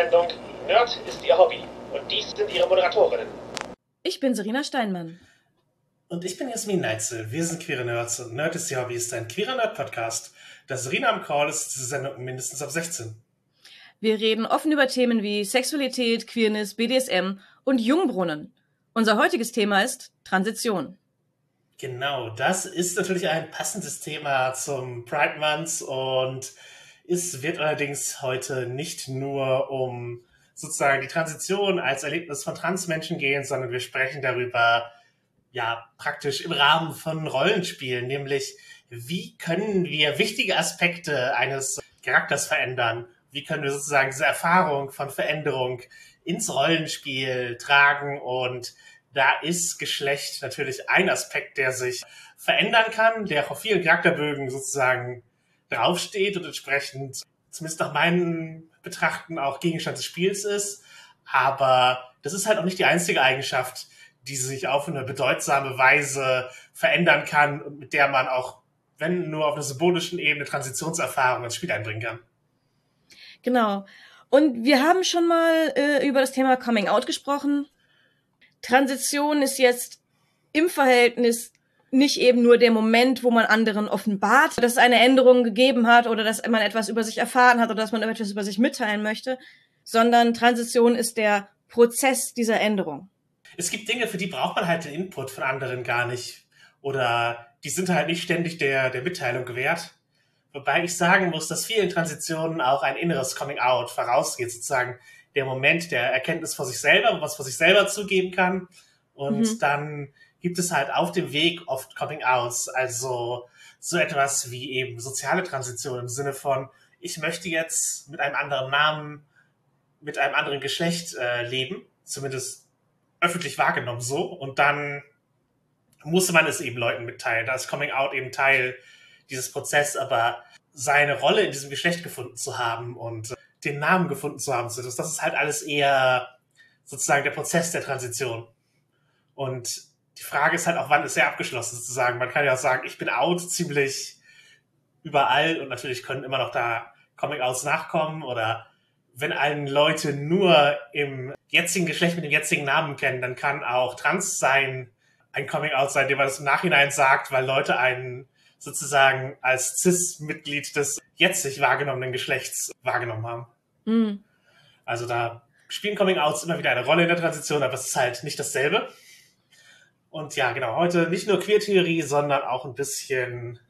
Sendung Nerd ist Ihr Hobby und dies sind Ihre Moderatorinnen. Ich bin Serena Steinmann. Und ich bin Jasmin Neitzel. Wir sind Queere Nerds und Nerd ist Ihr Hobby ist ein queerer Nerd-Podcast. Das Serena am Call ist diese Sendung mindestens ab 16. Wir reden offen über Themen wie Sexualität, Queerness, BDSM und Jungbrunnen. Unser heutiges Thema ist Transition. Genau, das ist natürlich ein passendes Thema zum Pride Month und es wird allerdings heute nicht nur um sozusagen die Transition als Erlebnis von Transmenschen gehen, sondern wir sprechen darüber, ja, praktisch im Rahmen von Rollenspielen, nämlich wie können wir wichtige Aspekte eines Charakters verändern? Wie können wir sozusagen diese Erfahrung von Veränderung ins Rollenspiel tragen? Und da ist Geschlecht natürlich ein Aspekt, der sich verändern kann, der auf vielen Charakterbögen sozusagen draufsteht und entsprechend, zumindest nach meinen Betrachten, auch Gegenstand des Spiels ist. Aber das ist halt auch nicht die einzige Eigenschaft, die sich auf eine bedeutsame Weise verändern kann und mit der man auch, wenn nur auf einer symbolischen Ebene, Transitionserfahrung ins Spiel einbringen kann. Genau. Und wir haben schon mal äh, über das Thema Coming Out gesprochen. Transition ist jetzt im Verhältnis nicht eben nur der Moment, wo man anderen offenbart, dass es eine Änderung gegeben hat oder dass man etwas über sich erfahren hat oder dass man etwas über sich mitteilen möchte, sondern Transition ist der Prozess dieser Änderung. Es gibt Dinge, für die braucht man halt den Input von anderen gar nicht. Oder die sind halt nicht ständig der, der Mitteilung gewährt. Wobei ich sagen muss, dass vielen Transitionen auch ein inneres Coming Out vorausgeht, sozusagen der Moment der Erkenntnis vor sich selber, es vor sich selber zugeben kann. Und mhm. dann gibt es halt auf dem Weg oft Coming Outs, also so etwas wie eben soziale Transition im Sinne von, ich möchte jetzt mit einem anderen Namen, mit einem anderen Geschlecht äh, leben, zumindest öffentlich wahrgenommen so, und dann musste man es eben Leuten mitteilen. Da ist Coming Out eben Teil dieses Prozess, aber seine Rolle in diesem Geschlecht gefunden zu haben und den Namen gefunden zu haben, das ist halt alles eher sozusagen der Prozess der Transition. Und die Frage ist halt auch, wann ist er abgeschlossen sozusagen. Man kann ja auch sagen, ich bin out ziemlich überall und natürlich können immer noch da Coming-Outs nachkommen oder wenn einen Leute nur im jetzigen Geschlecht mit dem jetzigen Namen kennen, dann kann auch Trans sein ein Coming-Out sein, dem man das im Nachhinein sagt, weil Leute einen sozusagen als Cis-Mitglied des jetzig wahrgenommenen Geschlechts wahrgenommen haben. Mhm. Also da spielen Coming-Outs immer wieder eine Rolle in der Transition, aber es ist halt nicht dasselbe. Und ja, genau, heute nicht nur Queertheorie, sondern auch ein bisschen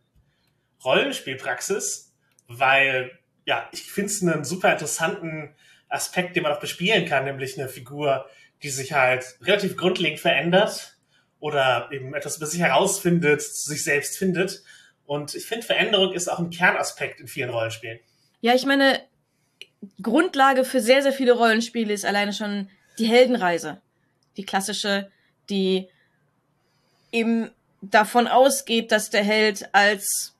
Rollenspielpraxis, weil ja, ich finde es einen super interessanten Aspekt, den man auch bespielen kann, nämlich eine Figur, die sich halt relativ grundlegend verändert oder eben etwas über sich herausfindet, sich selbst findet. Und ich finde, Veränderung ist auch ein Kernaspekt in vielen Rollenspielen. Ja, ich meine, Grundlage für sehr, sehr viele Rollenspiele ist alleine schon die Heldenreise. Die klassische, die eben davon ausgeht, dass der Held als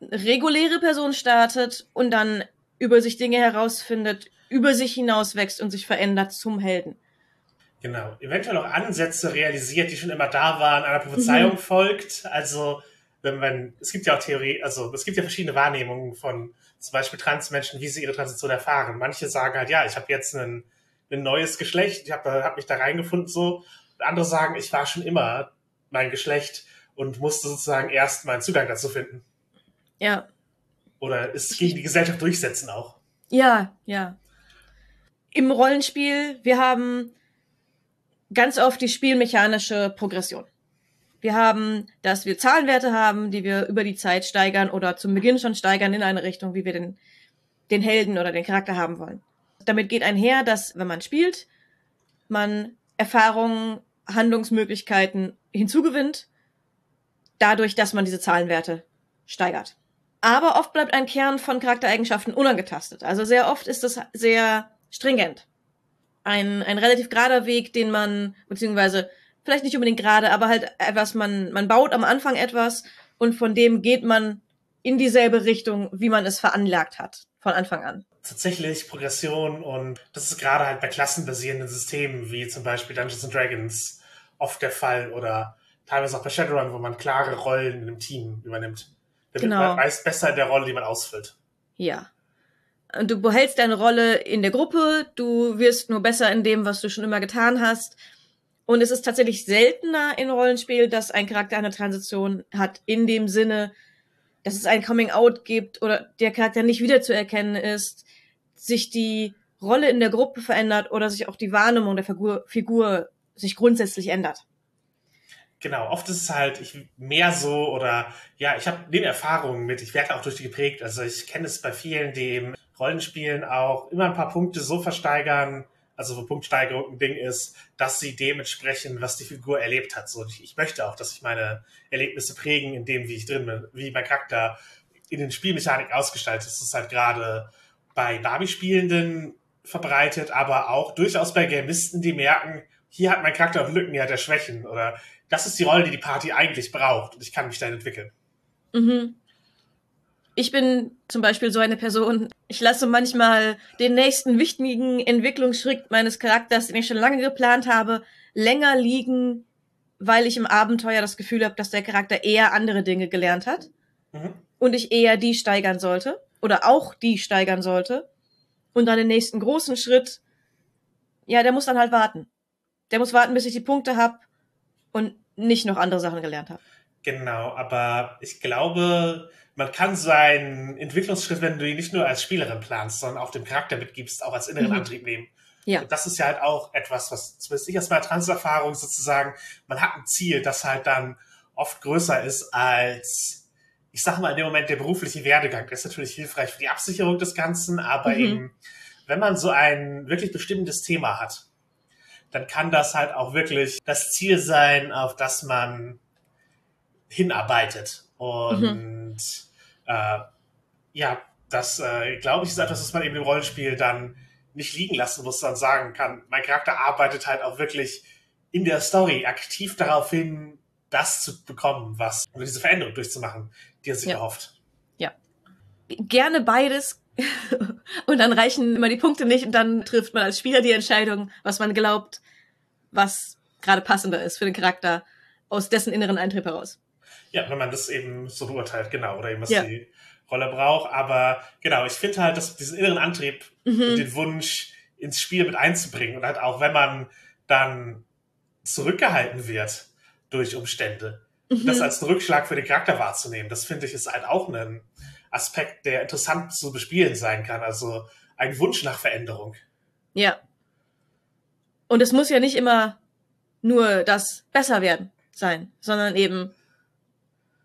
reguläre Person startet und dann über sich Dinge herausfindet, über sich hinauswächst und sich verändert zum Helden. Genau. Eventuell auch Ansätze realisiert, die schon immer da waren, einer Prophezeiung mhm. folgt. Also, wenn man, es gibt ja auch Theorie, also es gibt ja verschiedene Wahrnehmungen von zum Beispiel Transmenschen, wie sie ihre Transition erfahren. Manche sagen halt, ja, ich habe jetzt ein, ein neues Geschlecht, ich habe hab mich da reingefunden so. andere sagen, ich war schon immer mein Geschlecht und musste sozusagen erst meinen Zugang dazu finden. Ja. Oder es gegen die Gesellschaft durchsetzen auch. Ja, ja. Im Rollenspiel, wir haben ganz oft die spielmechanische Progression. Wir haben, dass wir Zahlenwerte haben, die wir über die Zeit steigern oder zum Beginn schon steigern in eine Richtung, wie wir den, den Helden oder den Charakter haben wollen. Damit geht einher, dass wenn man spielt, man Erfahrungen, Handlungsmöglichkeiten hinzugewinnt, dadurch, dass man diese Zahlenwerte steigert. Aber oft bleibt ein Kern von Charaktereigenschaften unangetastet. Also sehr oft ist das sehr stringent. Ein, ein relativ gerader Weg, den man, beziehungsweise vielleicht nicht unbedingt gerade, aber halt etwas, man, man baut am Anfang etwas und von dem geht man in dieselbe Richtung, wie man es veranlagt hat, von Anfang an. Tatsächlich Progression und das ist gerade halt bei klassenbasierenden Systemen, wie zum Beispiel Dungeons and Dragons, oft der Fall oder teilweise auch bei Shadowrun, wo man klare Rollen in einem Team übernimmt. Damit genau. man meist besser in der Rolle, die man ausfüllt. Ja. Du behältst deine Rolle in der Gruppe, du wirst nur besser in dem, was du schon immer getan hast. Und es ist tatsächlich seltener in Rollenspiel, dass ein Charakter eine Transition hat, in dem Sinne, dass es ein Coming-out gibt oder der Charakter nicht wiederzuerkennen ist, sich die Rolle in der Gruppe verändert oder sich auch die Wahrnehmung der Figur, Figur sich grundsätzlich ändert. Genau, oft ist es halt ich, mehr so oder ja, ich habe neben Erfahrungen mit, ich werde auch durch die geprägt. Also ich kenne es bei vielen, die im Rollenspielen auch immer ein paar Punkte so versteigern, also wo Punktsteigerung ein Ding ist, dass sie dementsprechend, was die Figur erlebt hat. So, ich, ich möchte auch, dass sich meine Erlebnisse prägen, in dem, wie ich drin bin, wie mein Charakter in den Spielmechanik ausgestaltet ist. Das ist halt gerade bei Barbie-Spielenden verbreitet, aber auch durchaus bei Gamisten, die merken, hier hat mein Charakter auch Lücken, hier hat er Schwächen oder das ist die Rolle, die die Party eigentlich braucht und ich kann mich dann entwickeln. Mhm. Ich bin zum Beispiel so eine Person, ich lasse manchmal den nächsten wichtigen Entwicklungsschritt meines Charakters, den ich schon lange geplant habe, länger liegen, weil ich im Abenteuer das Gefühl habe, dass der Charakter eher andere Dinge gelernt hat mhm. und ich eher die steigern sollte oder auch die steigern sollte und dann den nächsten großen Schritt, ja, der muss dann halt warten. Der muss warten, bis ich die Punkte habe und nicht noch andere Sachen gelernt habe. Genau, aber ich glaube, man kann seinen Entwicklungsschritt, wenn du ihn nicht nur als Spielerin planst, sondern auch dem Charakter mitgibst, auch als inneren mhm. Antrieb nehmen. Ja. Und das ist ja halt auch etwas, was zumindest ich aus meiner Transerfahrung sozusagen, man hat ein Ziel, das halt dann oft größer ist als, ich sag mal, in dem Moment der berufliche Werdegang. Das ist natürlich hilfreich für die Absicherung des Ganzen, aber mhm. eben, wenn man so ein wirklich bestimmendes Thema hat, dann kann das halt auch wirklich das Ziel sein, auf das man hinarbeitet. Und mhm. äh, ja, das, äh, glaube ich, ist etwas, was man eben im Rollenspiel dann nicht liegen lassen muss, sondern sagen kann, mein Charakter arbeitet halt auch wirklich in der Story aktiv darauf hin, das zu bekommen, was, oder diese Veränderung durchzumachen, die er sich ja. erhofft. Ja. Gerne beides. und dann reichen immer die Punkte nicht und dann trifft man als Spieler die Entscheidung, was man glaubt, was gerade passender ist für den Charakter aus dessen inneren Eintrieb heraus. Ja, wenn man das eben so beurteilt, genau, oder eben was ja. die Rolle braucht. Aber genau, ich finde halt, dass diesen inneren Antrieb mhm. und den Wunsch ins Spiel mit einzubringen und halt auch, wenn man dann zurückgehalten wird durch Umstände, mhm. das als Rückschlag für den Charakter wahrzunehmen, das finde ich ist halt auch ein Aspekt, der interessant zu bespielen sein kann. Also ein Wunsch nach Veränderung. Ja. Und es muss ja nicht immer nur das besser werden sein, sondern eben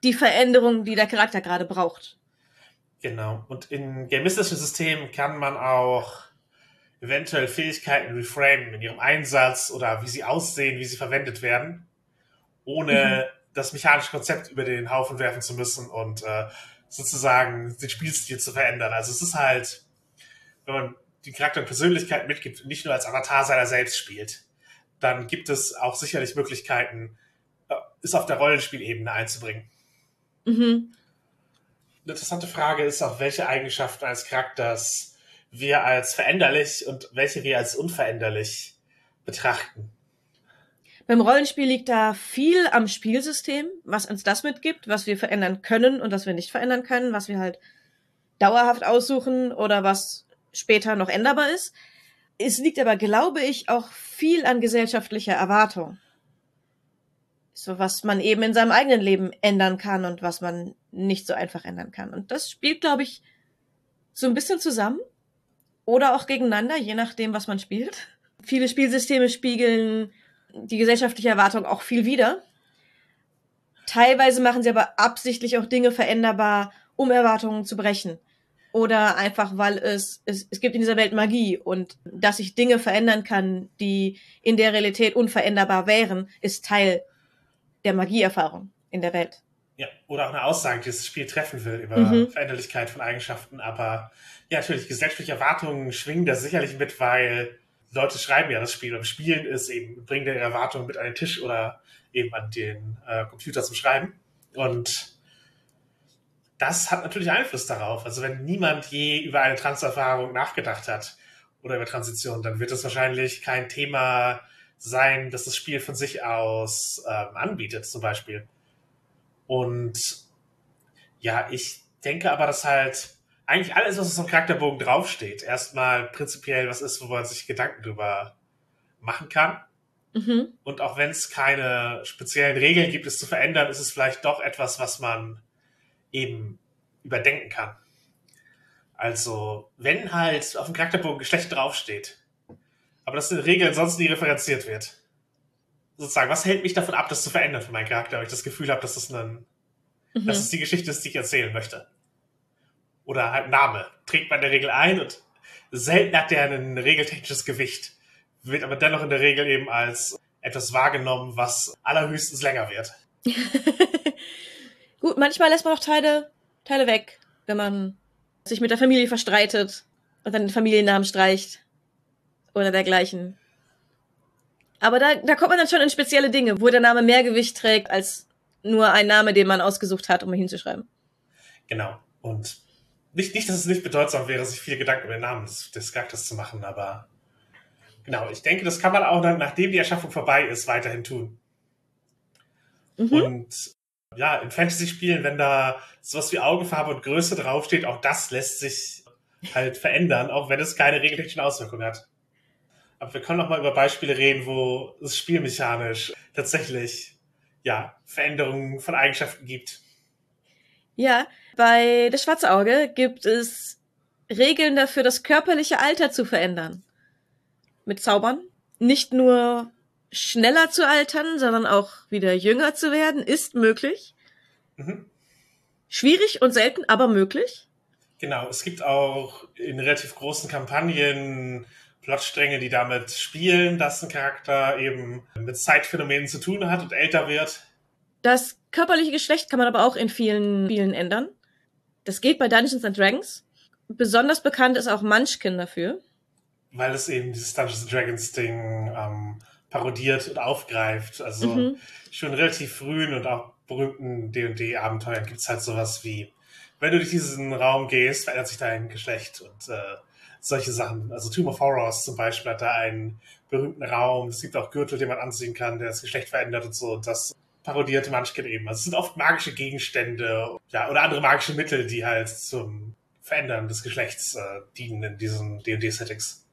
die Veränderung, die der Charakter gerade braucht. Genau. Und in gamistischen Systemen kann man auch eventuell Fähigkeiten reframen in ihrem Einsatz oder wie sie aussehen, wie sie verwendet werden, ohne mhm. das mechanische Konzept über den Haufen werfen zu müssen und äh, sozusagen den Spielstil zu verändern. Also es ist halt, wenn man die Charakter und Persönlichkeit mitgibt und nicht nur als Avatar seiner selbst spielt, dann gibt es auch sicherlich Möglichkeiten, äh, es auf der Rollenspielebene einzubringen. Mhm. Eine interessante Frage ist auch, welche Eigenschaften eines Charakters wir als veränderlich und welche wir als unveränderlich betrachten. Beim Rollenspiel liegt da viel am Spielsystem, was uns das mitgibt, was wir verändern können und was wir nicht verändern können, was wir halt dauerhaft aussuchen oder was später noch änderbar ist. Es liegt aber, glaube ich, auch viel an gesellschaftlicher Erwartung so was man eben in seinem eigenen Leben ändern kann und was man nicht so einfach ändern kann. Und das spielt, glaube ich, so ein bisschen zusammen oder auch gegeneinander, je nachdem, was man spielt. Viele Spielsysteme spiegeln die gesellschaftliche Erwartung auch viel wider. Teilweise machen sie aber absichtlich auch Dinge veränderbar, um Erwartungen zu brechen. Oder einfach, weil es, es, es gibt in dieser Welt Magie und dass sich Dinge verändern kann, die in der Realität unveränderbar wären, ist Teil der Magieerfahrung in der Welt. Ja, oder auch eine Aussage, die das Spiel treffen will über mhm. Veränderlichkeit von Eigenschaften. Aber ja, natürlich, gesellschaftliche Erwartungen schwingen da sicherlich mit, weil Leute schreiben ja das Spiel und Spielen ist eben, bringen ihre Erwartungen mit an den Tisch oder eben an den äh, Computer zum Schreiben. Und das hat natürlich Einfluss darauf. Also wenn niemand je über eine Transerfahrung nachgedacht hat oder über Transition, dann wird es wahrscheinlich kein Thema sein, dass das Spiel von sich aus ähm, anbietet, zum Beispiel. Und ja, ich denke aber, dass halt eigentlich alles, was auf dem Charakterbogen draufsteht, erstmal prinzipiell was ist, wo man sich Gedanken drüber machen kann. Mhm. Und auch wenn es keine speziellen Regeln gibt, es zu verändern, ist es vielleicht doch etwas, was man eben überdenken kann. Also, wenn halt auf dem Charakterbogen Geschlecht draufsteht, aber das in Regeln sonst nie referenziert wird, sozusagen, was hält mich davon ab, das zu verändern für meinen Charakter, weil ich das Gefühl habe, dass das ein, Mhm. dass es die Geschichte ist, die ich erzählen möchte. Oder halt Name. Trägt man in der Regel ein und selten hat der ein regeltechnisches Gewicht. Wird aber dennoch in der Regel eben als etwas wahrgenommen, was allerhöchstens länger wird. Gut, manchmal lässt man auch Teile, Teile weg, wenn man sich mit der Familie verstreitet und dann den Familiennamen streicht. Oder dergleichen. Aber da, da kommt man dann schon in spezielle Dinge, wo der Name mehr Gewicht trägt als nur ein Name, den man ausgesucht hat, um ihn hinzuschreiben. Genau. Und nicht, nicht, dass es nicht bedeutsam wäre, sich viele Gedanken über den Namen des, des Charakters zu machen, aber genau, ich denke, das kann man auch dann, nachdem die Erschaffung vorbei ist, weiterhin tun. Mhm. Und ja, in Fantasy-Spielen, wenn da sowas wie Augenfarbe und Größe draufsteht, auch das lässt sich halt verändern, auch wenn es keine regeltechnischen Auswirkungen hat. Aber wir können noch mal über Beispiele reden, wo es spielmechanisch tatsächlich ja Veränderungen von Eigenschaften gibt. Ja, bei Das Schwarze Auge gibt es Regeln dafür, das körperliche Alter zu verändern. Mit Zaubern. Nicht nur schneller zu altern, sondern auch wieder jünger zu werden, ist möglich. Mhm. Schwierig und selten, aber möglich. Genau, es gibt auch in relativ großen Kampagnen Plotstränge, die damit spielen, dass ein Charakter eben mit Zeitphänomenen zu tun hat und älter wird. Das körperliche Geschlecht kann man aber auch in vielen Spielen ändern. Das geht bei Dungeons and Dragons. Besonders bekannt ist auch Munchkin dafür. weil es eben dieses Dungeons and Dragons Ding ähm, parodiert und aufgreift. Also Mhm. schon relativ frühen und auch berühmten D&D-Abenteuern gibt es halt sowas wie, wenn du durch diesen Raum gehst, verändert sich dein Geschlecht und äh, solche Sachen. Also Tomb of Horrors zum Beispiel hat da einen berühmten Raum. Es gibt auch Gürtel, den man anziehen kann, der das Geschlecht verändert und so. Und das parodiert Munchkin eben. Also es sind oft magische Gegenstände ja, oder andere magische Mittel, die halt zum Verändern des Geschlechts äh, dienen in diesen D&D-Settings.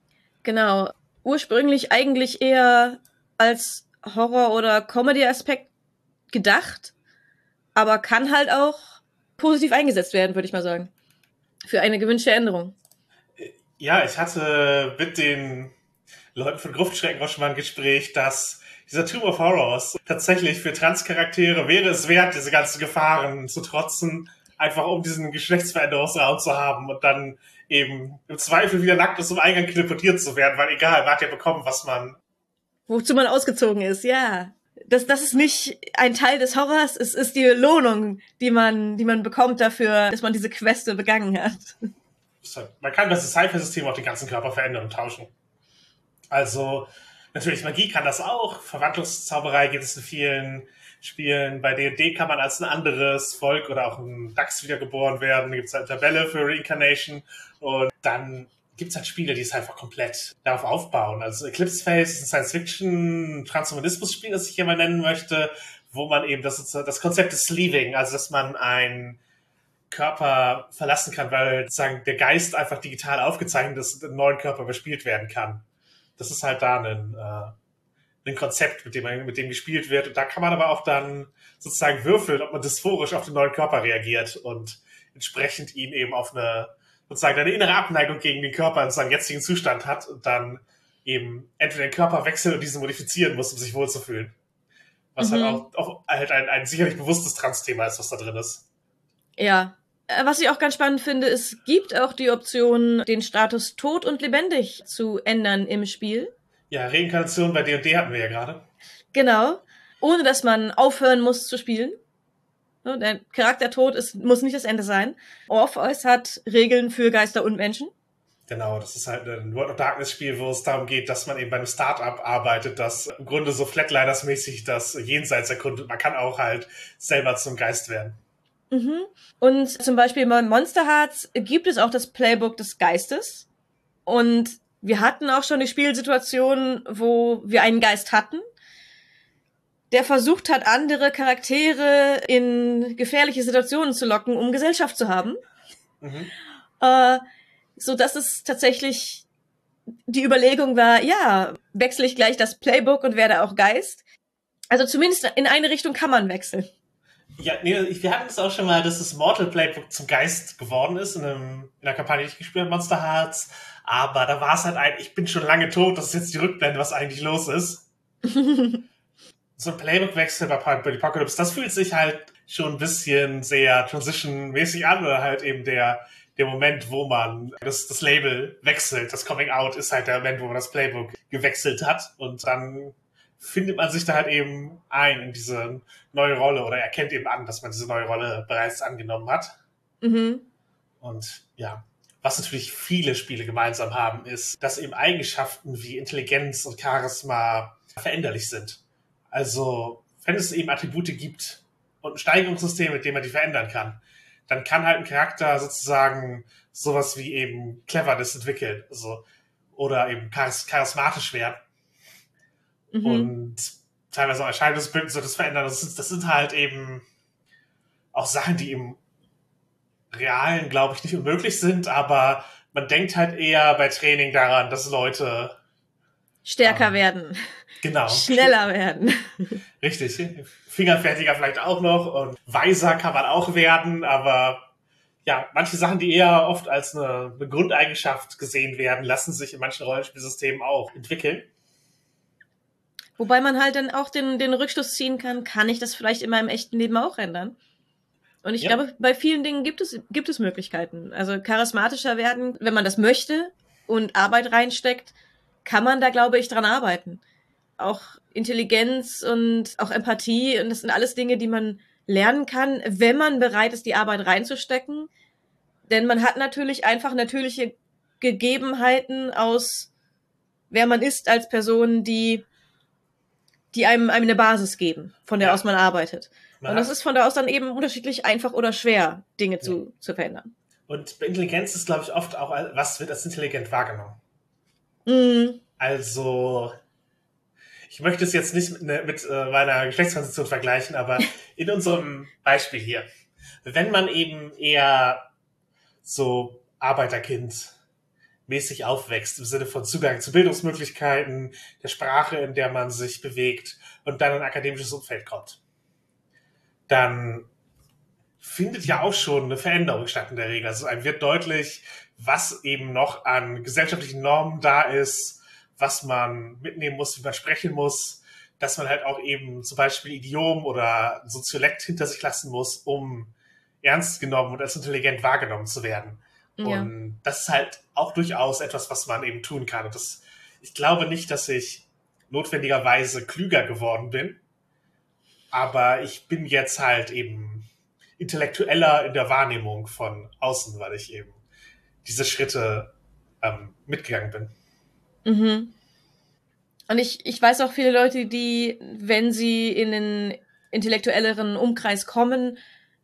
Genau. Ursprünglich eigentlich eher als Horror- oder Comedy-Aspekt gedacht, aber kann halt auch positiv eingesetzt werden, würde ich mal sagen. Für eine gewünschte Änderung. Ja, ich hatte mit den Leuten von Gruftschrecken auch schon mal ein Gespräch, dass dieser Tomb of Horrors tatsächlich für Transcharaktere wäre es wert, diese ganzen Gefahren zu trotzen, einfach um diesen Geschlechtsveränderungsraum zu haben und dann eben im Zweifel wieder nackt aus dem Eingang teleportiert zu werden, weil egal, man hat ja bekommen, was man. Wozu man ausgezogen ist, ja. Das, das ist nicht ein Teil des Horrors, es ist die Belohnung, die man, die man bekommt dafür, dass man diese Queste begangen hat. Man kann das Cypher-System auf den ganzen Körper verändern und tauschen. Also, natürlich, Magie kann das auch. Verwandlungszauberei gibt es in vielen Spielen. Bei D&D kann man als ein anderes Volk oder auch ein Dachs wiedergeboren werden. Da gibt es eine Tabelle für Reincarnation. Und dann gibt es halt Spiele, die es einfach komplett darauf aufbauen. Also Eclipse Phase ist ein Science-Fiction-Transhumanismus-Spiel, das ich hier mal nennen möchte, wo man eben das, das Konzept des Sleeving, also dass man ein Körper verlassen kann, weil sozusagen der Geist einfach digital aufgezeichnet ist und im neuen Körper überspielt werden kann. Das ist halt da ein, äh, ein Konzept, mit dem, man, mit dem gespielt wird. Und da kann man aber auch dann sozusagen würfeln, ob man dysphorisch auf den neuen Körper reagiert und entsprechend ihn eben auf eine sozusagen eine innere Abneigung gegen den Körper in seinem jetzigen Zustand hat und dann eben entweder den Körper wechseln und diesen modifizieren muss, um sich wohlzufühlen. Was Mhm. halt auch, auch halt ein, ein sicherlich bewusstes Trans-Thema ist, was da drin ist. Ja. Äh, Was ich auch ganz spannend finde, es gibt auch die Option, den Status tot und lebendig zu ändern im Spiel. Ja, Reinkarnation bei D&D hatten wir ja gerade. Genau. Ohne dass man aufhören muss zu spielen. Der Charaktertod ist, muss nicht das Ende sein. Orpheus hat Regeln für Geister und Menschen. Genau, das ist halt ein World of Darkness Spiel, wo es darum geht, dass man eben bei einem Startup arbeitet, das im Grunde so Flatliners-mäßig das Jenseits erkundet. Man kann auch halt selber zum Geist werden. Mhm. Und zum Beispiel bei Monster Hearts gibt es auch das Playbook des Geistes. Und wir hatten auch schon die Spielsituation, wo wir einen Geist hatten, der versucht hat, andere Charaktere in gefährliche Situationen zu locken, um Gesellschaft zu haben. Mhm. Äh, so dass es tatsächlich die Überlegung war, ja, wechsle ich gleich das Playbook und werde auch Geist. Also zumindest in eine Richtung kann man wechseln. Ja, nee, wir hatten es auch schon mal, dass das Mortal Playbook zum Geist geworden ist in, einem, in einer Kampagne, die ich gespielt habe, Monster Hearts. Aber da war es halt ein, ich bin schon lange tot, das ist jetzt die Rückblende, was eigentlich los ist. so ein Playbook-Wechsel bei Apocalypse, das fühlt sich halt schon ein bisschen sehr Transition-mäßig an, oder halt eben der, der Moment, wo man das, das Label wechselt, das Coming Out ist halt der Moment, wo man das Playbook gewechselt hat und dann findet man sich da halt eben ein in diese neue Rolle oder erkennt eben an, dass man diese neue Rolle bereits angenommen hat. Mhm. Und ja, was natürlich viele Spiele gemeinsam haben, ist, dass eben Eigenschaften wie Intelligenz und Charisma veränderlich sind. Also, wenn es eben Attribute gibt und ein Steigerungssystem, mit dem man die verändern kann, dann kann halt ein Charakter sozusagen sowas wie eben Cleverness entwickeln. Also, oder eben charismatisch werden. Mhm. Und teilweise auch Erscheinungsbild so das verändern. Das, ist, das sind halt eben auch Sachen, die im Realen, glaube ich, nicht unmöglich sind, aber man denkt halt eher bei Training daran, dass Leute stärker ähm, werden. Genau. Schneller werden. Richtig. Fingerfertiger vielleicht auch noch und weiser kann man auch werden, aber ja, manche Sachen, die eher oft als eine, eine Grundeigenschaft gesehen werden, lassen sich in manchen Rollenspielsystemen auch entwickeln. Wobei man halt dann auch den, den Rückschluss ziehen kann, kann ich das vielleicht in meinem echten Leben auch ändern? Und ich ja. glaube, bei vielen Dingen gibt es, gibt es Möglichkeiten. Also charismatischer werden, wenn man das möchte und Arbeit reinsteckt, kann man da, glaube ich, dran arbeiten. Auch Intelligenz und auch Empathie, und das sind alles Dinge, die man lernen kann, wenn man bereit ist, die Arbeit reinzustecken. Denn man hat natürlich einfach natürliche Gegebenheiten aus, wer man ist als Person, die die einem, einem eine Basis geben, von der ja. aus man arbeitet. Man und das ist von da aus dann eben unterschiedlich einfach oder schwer, Dinge ja. zu, zu verändern. Und bei Intelligenz ist, glaube ich, oft auch, was wird als intelligent wahrgenommen. Mhm. Also, ich möchte es jetzt nicht mit, ne, mit äh, meiner Geschlechtstransition vergleichen, aber in unserem Beispiel hier, wenn man eben eher so Arbeiterkind mäßig aufwächst, im Sinne von Zugang zu Bildungsmöglichkeiten, der Sprache, in der man sich bewegt und dann ein akademisches Umfeld kommt. Dann findet ja auch schon eine Veränderung statt in der Regel. Also einem wird deutlich, was eben noch an gesellschaftlichen Normen da ist, was man mitnehmen muss, wie man sprechen muss, dass man halt auch eben zum Beispiel Idiom oder Soziolekt hinter sich lassen muss, um ernst genommen und als intelligent wahrgenommen zu werden. Ja. Und das ist halt auch durchaus etwas, was man eben tun kann. Und das, ich glaube nicht, dass ich notwendigerweise klüger geworden bin, aber ich bin jetzt halt eben intellektueller in der Wahrnehmung von außen, weil ich eben diese Schritte ähm, mitgegangen bin. Mhm. Und ich, ich weiß auch viele Leute, die, wenn sie in den intellektuelleren Umkreis kommen,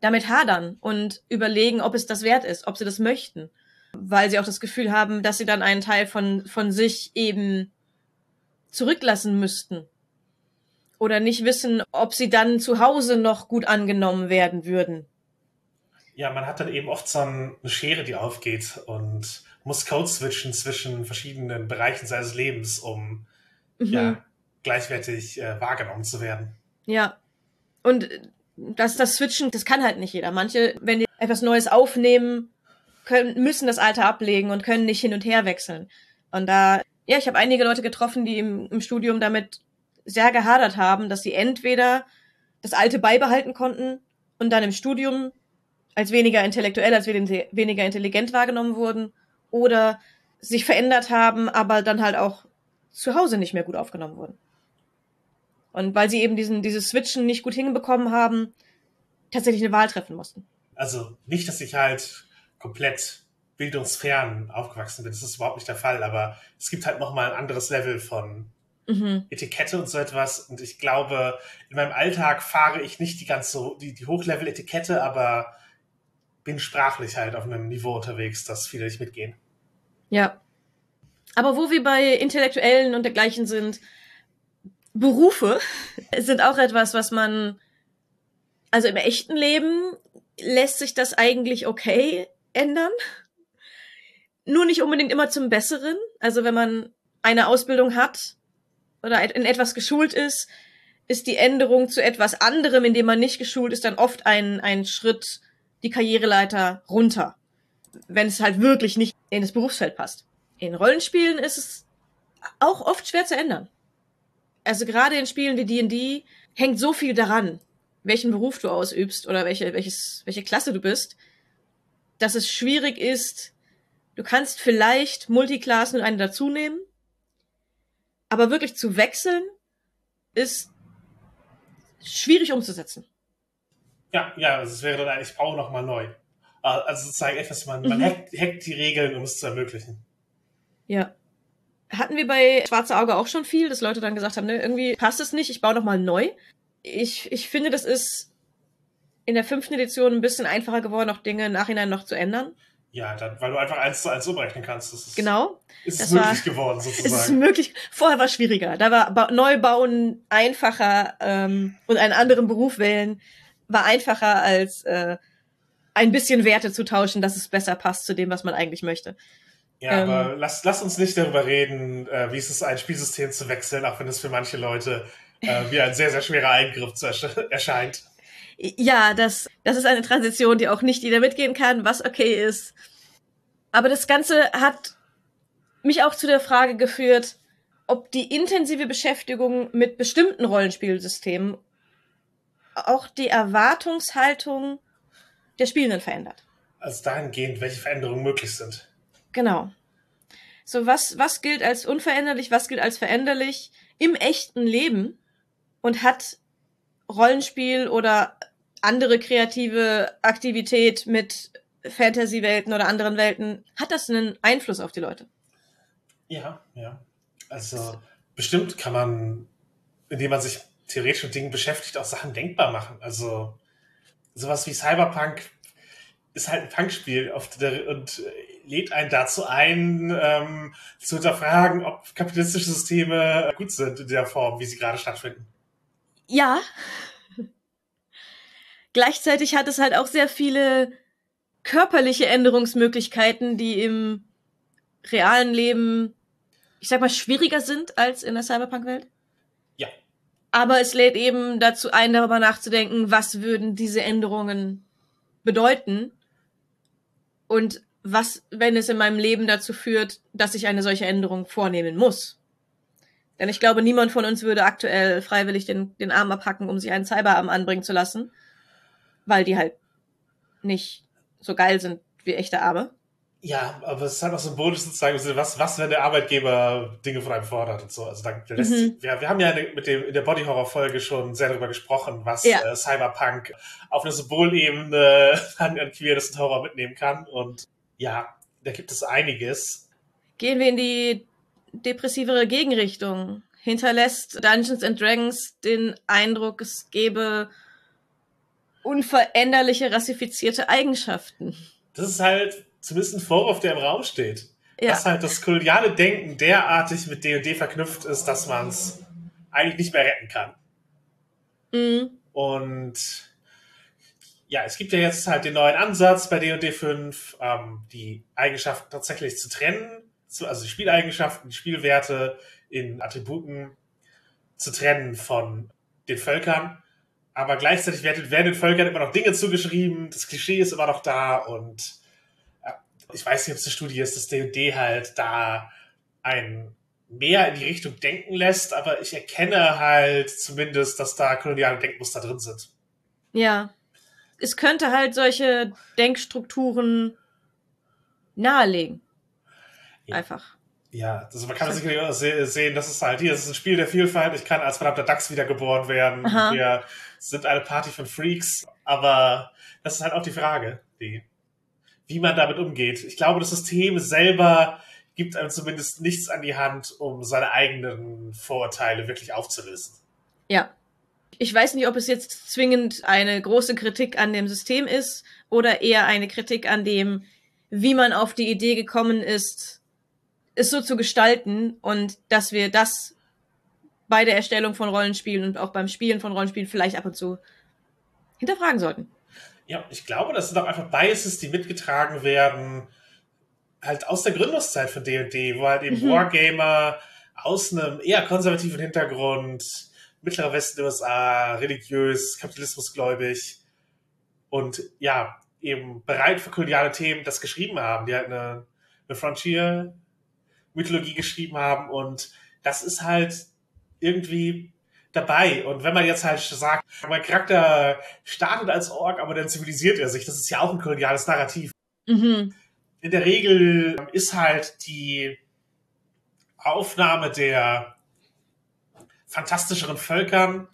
damit hadern und überlegen, ob es das wert ist, ob sie das möchten. Weil sie auch das Gefühl haben, dass sie dann einen Teil von, von sich eben zurücklassen müssten. Oder nicht wissen, ob sie dann zu Hause noch gut angenommen werden würden. Ja, man hat dann eben oft so eine Schere, die aufgeht und muss Code switchen zwischen verschiedenen Bereichen seines Lebens, um mhm. ja, gleichwertig äh, wahrgenommen zu werden. Ja. Und das, das Switchen, das kann halt nicht jeder. Manche, wenn die etwas Neues aufnehmen, können, müssen das Alte ablegen und können nicht hin und her wechseln. Und da, ja, ich habe einige Leute getroffen, die im, im Studium damit sehr gehadert haben, dass sie entweder das Alte beibehalten konnten und dann im Studium als weniger intellektuell, als weniger intelligent wahrgenommen wurden oder sich verändert haben, aber dann halt auch zu Hause nicht mehr gut aufgenommen wurden. Und weil sie eben diesen, dieses Switchen nicht gut hinbekommen haben, tatsächlich eine Wahl treffen mussten. Also nicht, dass ich halt komplett bildungsfern aufgewachsen bin. Das ist überhaupt nicht der Fall, aber es gibt halt nochmal ein anderes Level von mhm. Etikette und so etwas. Und ich glaube, in meinem Alltag fahre ich nicht die ganz so, die, die Hochlevel-Etikette, aber bin sprachlich halt auf einem Niveau unterwegs, dass viele nicht mitgehen. Ja. Aber wo wir bei Intellektuellen und dergleichen sind, Berufe sind auch etwas, was man, also im echten Leben lässt sich das eigentlich okay ändern. nur nicht unbedingt immer zum Besseren. Also wenn man eine Ausbildung hat oder in etwas geschult ist, ist die Änderung zu etwas anderem, in dem man nicht geschult ist, dann oft ein, ein Schritt die Karriereleiter runter. Wenn es halt wirklich nicht in das Berufsfeld passt. In Rollenspielen ist es auch oft schwer zu ändern. Also gerade in Spielen wie D&D hängt so viel daran, welchen Beruf du ausübst oder welche, welches, welche Klasse du bist, dass es schwierig ist. Du kannst vielleicht Multiklassen und eine dazu nehmen, aber wirklich zu wechseln ist schwierig umzusetzen. Ja, ja, also es wäre dann eigentlich auch nochmal neu. Ah, also sozusagen etwas, man, mhm. man hackt, hackt die Regeln, um es zu ermöglichen. Ja. Hatten wir bei Schwarze Auge auch schon viel, dass Leute dann gesagt haben, ne, irgendwie passt es nicht, ich baue nochmal neu. Ich, ich finde, das ist in der fünften Edition ein bisschen einfacher geworden, auch Dinge im Nachhinein noch zu ändern. Ja, dann, weil du einfach eins zu eins umrechnen kannst. Das ist, genau. Ist es möglich war, geworden, sozusagen. Ist es möglich. Vorher war es schwieriger. Da war ba Neubauen einfacher ähm, und einen anderen Beruf wählen war einfacher als äh, ein bisschen Werte zu tauschen, dass es besser passt zu dem, was man eigentlich möchte. Ja, ähm, aber lass, lass uns nicht darüber reden, äh, wie es ist, ein Spielsystem zu wechseln, auch wenn es für manche Leute äh, wie ein sehr, sehr schwerer Eingriff erscheint. Ja, das, das ist eine Transition, die auch nicht jeder mitgehen kann, was okay ist. Aber das Ganze hat mich auch zu der Frage geführt, ob die intensive Beschäftigung mit bestimmten Rollenspielsystemen auch die Erwartungshaltung der Spielenden verändert. Also dahingehend, welche Veränderungen möglich sind. Genau. So, was, was gilt als unveränderlich, was gilt als veränderlich im echten Leben und hat Rollenspiel oder andere kreative Aktivität mit Fantasy-Welten oder anderen Welten, hat das einen Einfluss auf die Leute? Ja, ja. Also bestimmt kann man, indem man sich theoretisch mit Dingen beschäftigt, auch Sachen denkbar machen. Also sowas wie Cyberpunk ist halt ein Punkspiel und lädt einen dazu ein, ähm, zu hinterfragen, ob kapitalistische Systeme gut sind in der Form, wie sie gerade stattfinden. Ja. Gleichzeitig hat es halt auch sehr viele körperliche Änderungsmöglichkeiten, die im realen Leben, ich sag mal, schwieriger sind als in der Cyberpunk-Welt. Ja. Aber es lädt eben dazu ein, darüber nachzudenken, was würden diese Änderungen bedeuten und was, wenn es in meinem Leben dazu führt, dass ich eine solche Änderung vornehmen muss. Denn ich glaube, niemand von uns würde aktuell freiwillig den, den Arm abhacken, um sich einen Cyberarm anbringen zu lassen, weil die halt nicht so geil sind wie echte Arme. Ja, aber es ist halt auch symbolisch sozusagen, was, was, wenn der Arbeitgeber Dinge von einem fordert und so. Also da, lässt, mhm. wir, wir haben ja mit dem, in der Body Horror Folge schon sehr darüber gesprochen, was ja. äh, Cyberpunk auf einer Symbolebene an, an Queerness und Horror mitnehmen kann. Und ja, da gibt es einiges. Gehen wir in die depressivere Gegenrichtung. Hinterlässt Dungeons and Dragons den Eindruck, es gäbe unveränderliche rassifizierte Eigenschaften. Das ist halt zumindest ein Vorwurf, der im Raum steht. Ja. Dass halt das koloniale Denken derartig mit D&D verknüpft ist, dass man es eigentlich nicht mehr retten kann. Mhm. Und ja, es gibt ja jetzt halt den neuen Ansatz bei D&D 5, ähm, die Eigenschaften tatsächlich zu trennen, also die Spieleigenschaften, die Spielwerte in Attributen zu trennen von den Völkern aber gleichzeitig werden, werden den Völkern immer noch Dinge zugeschrieben, das Klischee ist immer noch da und ja, ich weiß nicht, ob es eine Studie ist, dass D&D halt da ein mehr in die Richtung denken lässt, aber ich erkenne halt zumindest, dass da koloniale Denkmuster drin sind. Ja. Es könnte halt solche Denkstrukturen nahelegen. Einfach. Ja, das, man kann sicherlich auch sehen, das ist halt hier, es ist ein Spiel der Vielfalt, ich kann als verdammter Dachs wiedergeboren werden. Aha. Wir sind eine Party von Freaks, aber das ist halt auch die Frage, wie, wie man damit umgeht. Ich glaube, das System selber gibt einem zumindest nichts an die Hand, um seine eigenen Vorurteile wirklich aufzulösen. Ja. Ich weiß nicht, ob es jetzt zwingend eine große Kritik an dem System ist oder eher eine Kritik an dem, wie man auf die Idee gekommen ist, es so zu gestalten und dass wir das bei der Erstellung von Rollenspielen und auch beim Spielen von Rollenspielen vielleicht ab und zu hinterfragen sollten. Ja, ich glaube, das sind auch einfach Biases, die mitgetragen werden. halt aus der Gründungszeit von D&D, wo halt eben mhm. Wargamer aus einem eher konservativen Hintergrund, mittlerer Westen USA, religiös, kapitalismusgläubig und ja, eben bereit für koloniale Themen das geschrieben haben, die halt eine, eine Frontier-Mythologie geschrieben haben und das ist halt irgendwie dabei. Und wenn man jetzt halt sagt, mein Charakter startet als Ork, aber dann zivilisiert er sich, das ist ja auch ein koloniales Narrativ. Mhm. In der Regel ist halt die Aufnahme der fantastischeren Völkern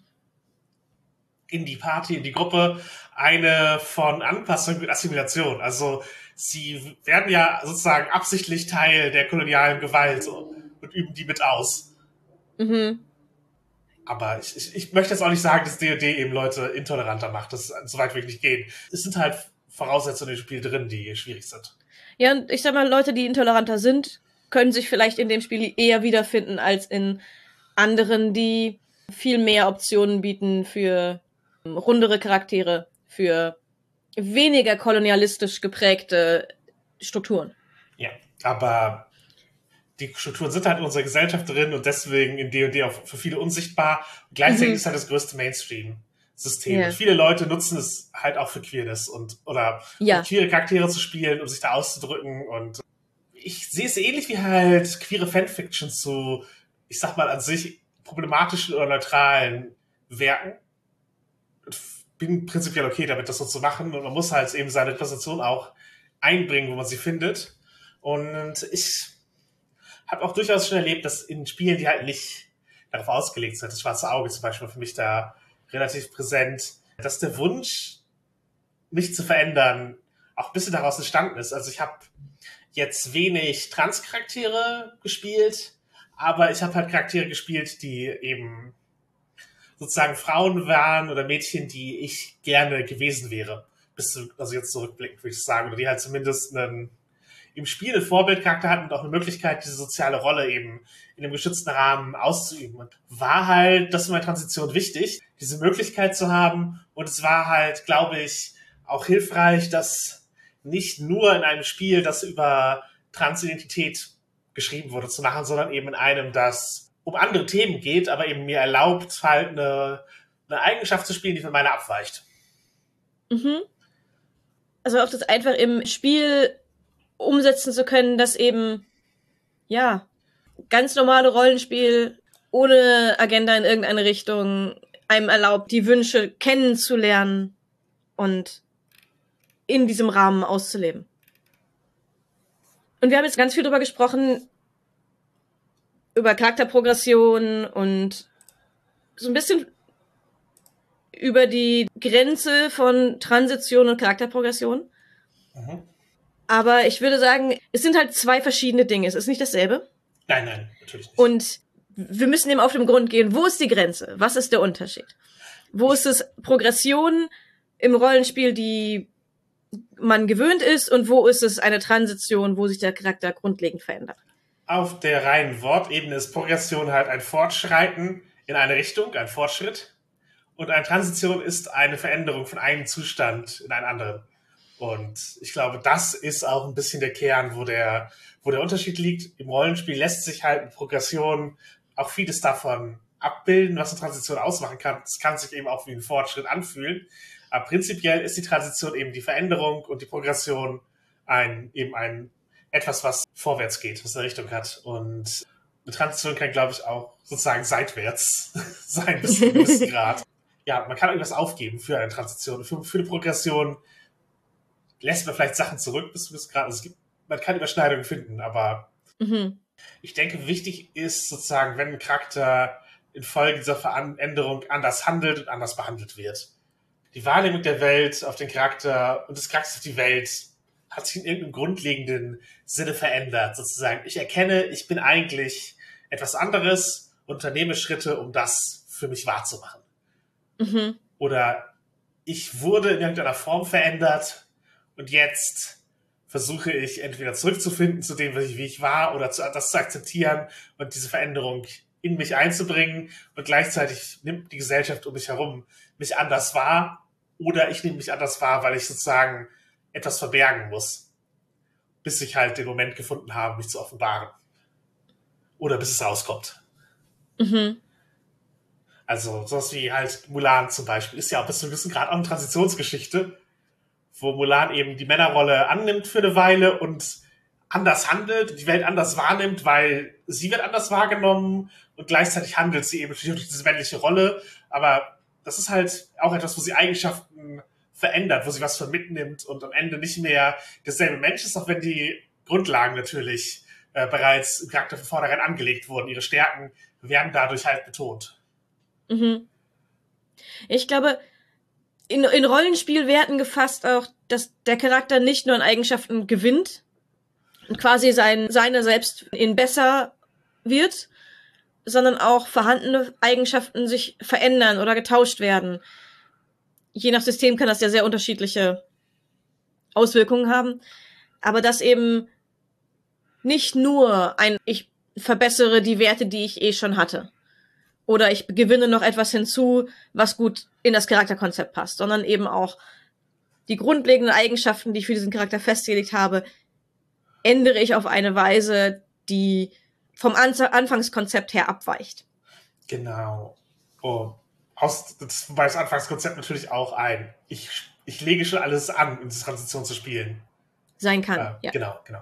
in die Party, in die Gruppe, eine von Anpassung mit Assimilation. Also sie werden ja sozusagen absichtlich Teil der kolonialen Gewalt und üben die mit aus. Mhm. Aber ich, ich, ich möchte jetzt auch nicht sagen, dass DOD eben Leute intoleranter macht. Das ist so weit wirklich gehen. Es sind halt Voraussetzungen im Spiel drin, die schwierig sind. Ja, und ich sag mal, Leute, die intoleranter sind, können sich vielleicht in dem Spiel eher wiederfinden als in anderen, die viel mehr Optionen bieten für rundere Charaktere, für weniger kolonialistisch geprägte Strukturen. Ja, aber die Strukturen sind halt in unserer Gesellschaft drin und deswegen in D&D auch für viele unsichtbar. Und gleichzeitig mhm. ist halt das größte Mainstream-System. Ja. Und viele Leute nutzen es halt auch für Queerness und oder ja. um queere Charaktere zu spielen, um sich da auszudrücken. Und ich sehe es ähnlich wie halt queere Fanfiction zu, ich sag mal, an sich problematischen oder neutralen Werken. Bin prinzipiell okay damit, das so zu machen. Und man muss halt eben seine Präsentation auch einbringen, wo man sie findet. Und ich habe auch durchaus schon erlebt, dass in Spielen, die halt nicht darauf ausgelegt sind, das schwarze Auge zum Beispiel für mich da relativ präsent, dass der Wunsch, mich zu verändern, auch ein bisschen daraus entstanden ist. Also ich habe jetzt wenig Trans-Charaktere gespielt, aber ich habe halt Charaktere gespielt, die eben sozusagen Frauen waren oder Mädchen, die ich gerne gewesen wäre. Bis zu, also jetzt zurückblickend würde ich sagen, oder die halt zumindest einen im Spiel einen Vorbildcharakter hat und auch eine Möglichkeit, diese soziale Rolle eben in einem geschützten Rahmen auszuüben. Und war halt, das war meine Transition wichtig, diese Möglichkeit zu haben. Und es war halt, glaube ich, auch hilfreich, dass nicht nur in einem Spiel, das über Transidentität geschrieben wurde, zu machen, sondern eben in einem, das um andere Themen geht, aber eben mir erlaubt, halt eine, eine Eigenschaft zu spielen, die von meiner abweicht. Mhm. Also auch das einfach im Spiel umsetzen zu können, dass eben, ja, ganz normale Rollenspiel ohne Agenda in irgendeine Richtung einem erlaubt, die Wünsche kennenzulernen und in diesem Rahmen auszuleben. Und wir haben jetzt ganz viel darüber gesprochen, über Charakterprogression und so ein bisschen über die Grenze von Transition und Charakterprogression. Mhm. Aber ich würde sagen, es sind halt zwei verschiedene Dinge. Es ist nicht dasselbe. Nein, nein, natürlich nicht. Und wir müssen eben auf den Grund gehen, wo ist die Grenze? Was ist der Unterschied? Wo ist es Progression im Rollenspiel, die man gewöhnt ist und wo ist es eine Transition, wo sich der Charakter grundlegend verändert? Auf der reinen Wortebene ist Progression halt ein Fortschreiten in eine Richtung, ein Fortschritt. Und eine Transition ist eine Veränderung von einem Zustand in einen anderen. Und ich glaube, das ist auch ein bisschen der Kern, wo der, wo der Unterschied liegt. Im Rollenspiel lässt sich halt mit Progression auch vieles davon abbilden, was eine Transition ausmachen kann. Es kann sich eben auch wie ein Fortschritt anfühlen. Aber prinzipiell ist die Transition eben die Veränderung und die Progression ein, eben ein, etwas, was vorwärts geht, was eine Richtung hat. Und eine Transition kann, glaube ich, auch sozusagen seitwärts sein, bis zu einem gewissen Grad. Ja, man kann irgendwas aufgeben für eine Transition, für, für eine Progression lässt man vielleicht Sachen zurück bis zu Grad. Also es gibt, man kann Überschneidungen finden, aber mhm. ich denke, wichtig ist sozusagen, wenn ein Charakter infolge dieser Veränderung anders handelt und anders behandelt wird. Die Wahrnehmung der Welt auf den Charakter und des Charakters auf die Welt hat sich in irgendeinem grundlegenden Sinne verändert, sozusagen. Ich erkenne, ich bin eigentlich etwas anderes, unternehme Schritte, um das für mich wahrzumachen. Mhm. Oder ich wurde in irgendeiner Form verändert und jetzt versuche ich entweder zurückzufinden zu dem, wie ich war, oder zu, das zu akzeptieren und diese Veränderung in mich einzubringen. Und gleichzeitig nimmt die Gesellschaft um mich herum mich anders wahr. Oder ich nehme mich anders wahr, weil ich sozusagen etwas verbergen muss. bis ich halt den Moment gefunden habe, mich zu offenbaren. Oder bis es rauskommt. Mhm. Also sowas wie halt Mulan zum Beispiel ist ja auch bis zu einem gewissen Grad auch eine Transitionsgeschichte, wo Mulan eben die Männerrolle annimmt für eine Weile und anders handelt, die Welt anders wahrnimmt, weil sie wird anders wahrgenommen und gleichzeitig handelt sie eben durch diese männliche Rolle. Aber das ist halt auch etwas, wo sie Eigenschaften verändert, wo sie was von mitnimmt und am Ende nicht mehr derselbe Mensch ist, auch wenn die Grundlagen natürlich äh, bereits im Charakter von vornherein angelegt wurden. Ihre Stärken werden dadurch halt betont. Mhm. Ich glaube, in, in Rollenspielwerten gefasst auch, dass der Charakter nicht nur an Eigenschaften gewinnt und quasi sein, seine selbst in besser wird, sondern auch vorhandene Eigenschaften sich verändern oder getauscht werden. Je nach System kann das ja sehr unterschiedliche Auswirkungen haben. Aber dass eben nicht nur ein, ich verbessere die Werte, die ich eh schon hatte. Oder ich gewinne noch etwas hinzu, was gut in das Charakterkonzept passt, sondern eben auch die grundlegenden Eigenschaften, die ich für diesen Charakter festgelegt habe, ändere ich auf eine Weise, die vom An Anfangskonzept her abweicht. Genau. Oh, aus, das war das Anfangskonzept natürlich auch ein. Ich, ich lege schon alles an, in diese Transition zu spielen. Sein kann. Äh, ja. Genau, genau.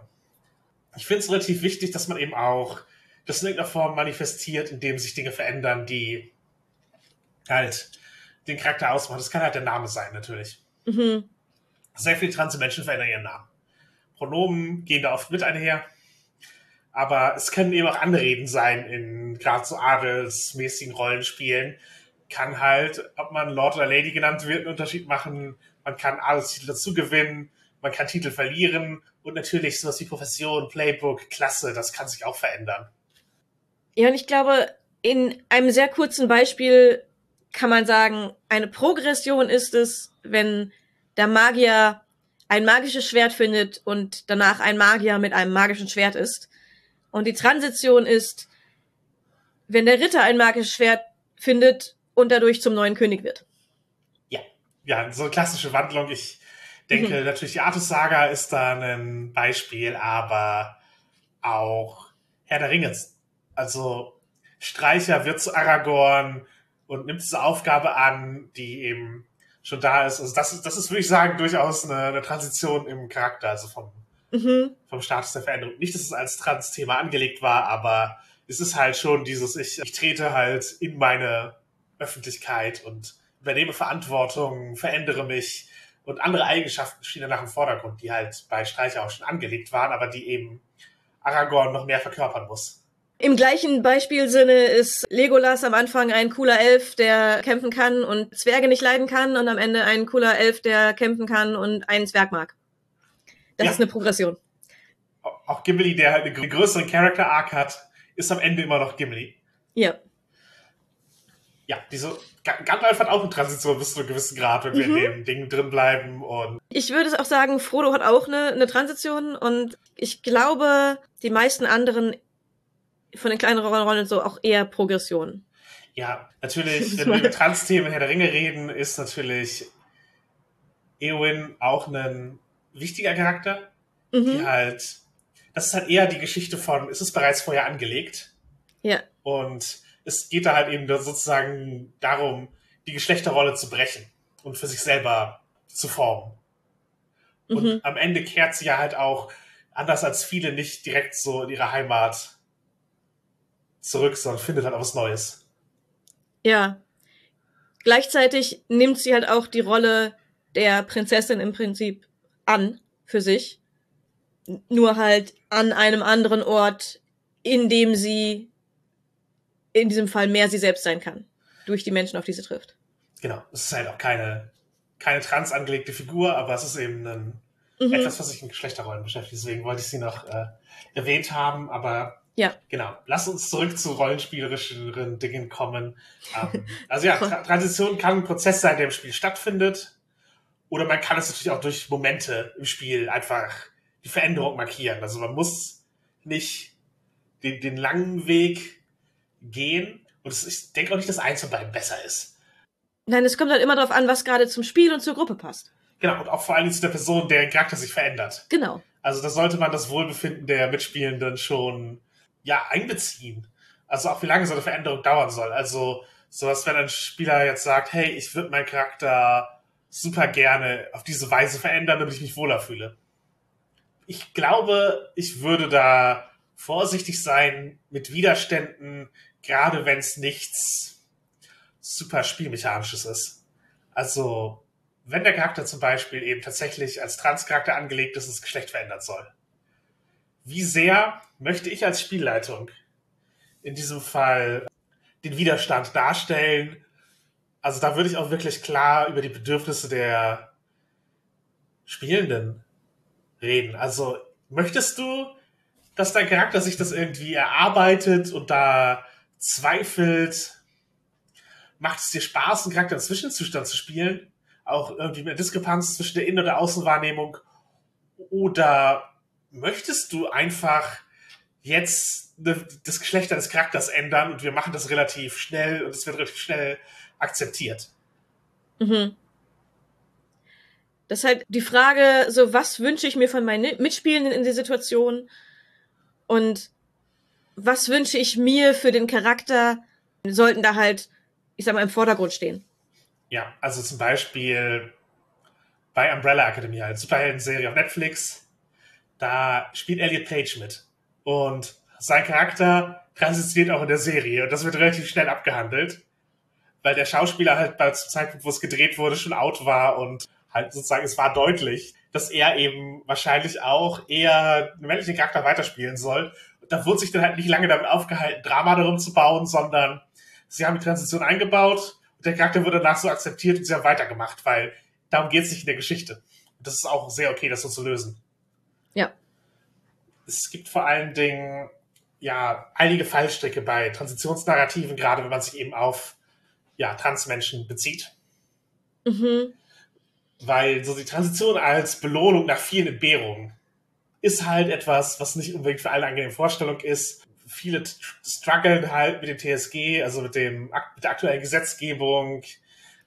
Ich finde es relativ wichtig, dass man eben auch das in irgendeiner Form manifestiert, indem sich Dinge verändern, die halt den Charakter ausmachen. Das kann halt der Name sein, natürlich. Mhm. Sehr viele transe Menschen verändern ihren Namen. Pronomen gehen da oft mit einher. Aber es können eben auch Anreden sein in gerade so adelsmäßigen Rollenspielen. Kann halt, ob man Lord oder Lady genannt wird, einen Unterschied machen. Man kann Adelstitel dazu gewinnen. Man kann Titel verlieren. Und natürlich sowas wie Profession, Playbook, Klasse, das kann sich auch verändern. Ja, und ich glaube, in einem sehr kurzen Beispiel kann man sagen, eine Progression ist es, wenn der Magier ein magisches Schwert findet und danach ein Magier mit einem magischen Schwert ist. Und die Transition ist, wenn der Ritter ein magisches Schwert findet und dadurch zum neuen König wird. Ja, ja, so eine klassische Wandlung. Ich denke mhm. natürlich, die Artus-Saga ist da ein Beispiel, aber auch Herr der Ringe. Also Streicher wird zu Aragorn und nimmt diese Aufgabe an, die eben schon da ist. Also das ist, das ist, würde ich sagen, durchaus eine, eine Transition im Charakter, also vom, mhm. vom Status der Veränderung. Nicht, dass es als Trans-Thema angelegt war, aber es ist halt schon dieses, ich, ich trete halt in meine Öffentlichkeit und übernehme Verantwortung, verändere mich und andere Eigenschaften stehen danach im Vordergrund, die halt bei Streicher auch schon angelegt waren, aber die eben Aragorn noch mehr verkörpern muss. Im gleichen Beispielsinne ist Legolas am Anfang ein cooler Elf, der kämpfen kann und Zwerge nicht leiden kann und am Ende ein cooler Elf, der kämpfen kann und einen Zwerg mag. Das ja. ist eine Progression. Auch Gimli, der halt einen größeren Character Arc hat, ist am Ende immer noch Gimli. Ja. Ja, diese Gandalf hat auch eine Transition bis zu einem gewissen Grad, wenn wir mhm. in dem Ding drin bleiben und. Ich würde auch sagen, Frodo hat auch eine, eine Transition und ich glaube, die meisten anderen von den kleineren Rollen so auch eher Progression. Ja, natürlich, wenn wir über Trans-Themen Herr der Ringe reden, ist natürlich Eowyn auch ein wichtiger Charakter, mhm. die halt, das ist halt eher die Geschichte von, ist es bereits vorher angelegt? Ja. Und es geht da halt eben sozusagen darum, die Geschlechterrolle zu brechen und für sich selber zu formen. Und mhm. am Ende kehrt sie ja halt auch, anders als viele, nicht direkt so in ihre Heimat zurück, sondern findet halt auch was Neues. Ja. Gleichzeitig nimmt sie halt auch die Rolle der Prinzessin im Prinzip an für sich. Nur halt an einem anderen Ort, in dem sie in diesem Fall mehr sie selbst sein kann. Durch die Menschen, auf die sie trifft. Genau. Es ist halt auch keine, keine trans angelegte Figur, aber es ist eben ein, mhm. etwas, was sich mit Geschlechterrollen beschäftigt. Deswegen wollte ich sie noch äh, erwähnt haben, aber ja. Genau. Lass uns zurück zu rollenspielerischeren Dingen kommen. Ähm, also ja, Tra Transition kann ein Prozess sein, der im Spiel stattfindet. Oder man kann es natürlich auch durch Momente im Spiel einfach die Veränderung markieren. Also man muss nicht den, den langen Weg gehen. Und es, ich denke auch nicht, dass eins von beiden besser ist. Nein, es kommt halt immer darauf an, was gerade zum Spiel und zur Gruppe passt. Genau, und auch vor allem zu der Person, deren Charakter sich verändert. Genau. Also da sollte man das Wohlbefinden der Mitspielenden schon ja einbeziehen. Also auch wie lange so eine Veränderung dauern soll. Also sowas, wenn ein Spieler jetzt sagt, hey, ich würde meinen Charakter super gerne auf diese Weise verändern, damit ich mich wohler fühle. Ich glaube, ich würde da vorsichtig sein mit Widerständen, gerade wenn es nichts super Spielmechanisches ist. Also, wenn der Charakter zum Beispiel eben tatsächlich als Transcharakter angelegt ist und das Geschlecht verändern soll. Wie sehr möchte ich als Spielleitung in diesem Fall den Widerstand darstellen? Also da würde ich auch wirklich klar über die Bedürfnisse der Spielenden reden. Also möchtest du, dass dein Charakter sich das irgendwie erarbeitet und da zweifelt? Macht es dir Spaß, einen Charakter im Zwischenzustand zu spielen? Auch irgendwie mit Diskrepanz zwischen der Innen- der Außenwahrnehmung? Oder möchtest du einfach jetzt das Geschlecht deines Charakters ändern und wir machen das relativ schnell und es wird relativ schnell akzeptiert? Mhm. Das ist halt die Frage, so was wünsche ich mir von meinen Mitspielenden in der Situation und was wünsche ich mir für den Charakter, sollten da halt, ich sag mal, im Vordergrund stehen. Ja, also zum Beispiel bei Umbrella Academy, halt Superhelden-Serie auf Netflix, da spielt Elliot Page mit. Und sein Charakter transitioniert auch in der Serie. Und das wird relativ schnell abgehandelt. Weil der Schauspieler halt bei zum Zeitpunkt, wo es gedreht wurde, schon out war und halt sozusagen, es war deutlich, dass er eben wahrscheinlich auch eher einen männlichen Charakter weiterspielen soll. Und da wurde sich dann halt nicht lange damit aufgehalten, Drama darum zu bauen, sondern sie haben die Transition eingebaut und der Charakter wurde danach so akzeptiert und sie haben weitergemacht, weil darum geht es nicht in der Geschichte. Und das ist auch sehr okay, das so zu lösen. Es gibt vor allen Dingen ja einige Fallstricke bei Transitionsnarrativen, gerade wenn man sich eben auf ja, Transmenschen bezieht. Mhm. Weil so die Transition als Belohnung nach vielen Entbehrungen ist halt etwas, was nicht unbedingt für alle eine angenehme Vorstellung ist. Viele strugglen halt mit dem TSG, also mit, dem, mit der aktuellen Gesetzgebung.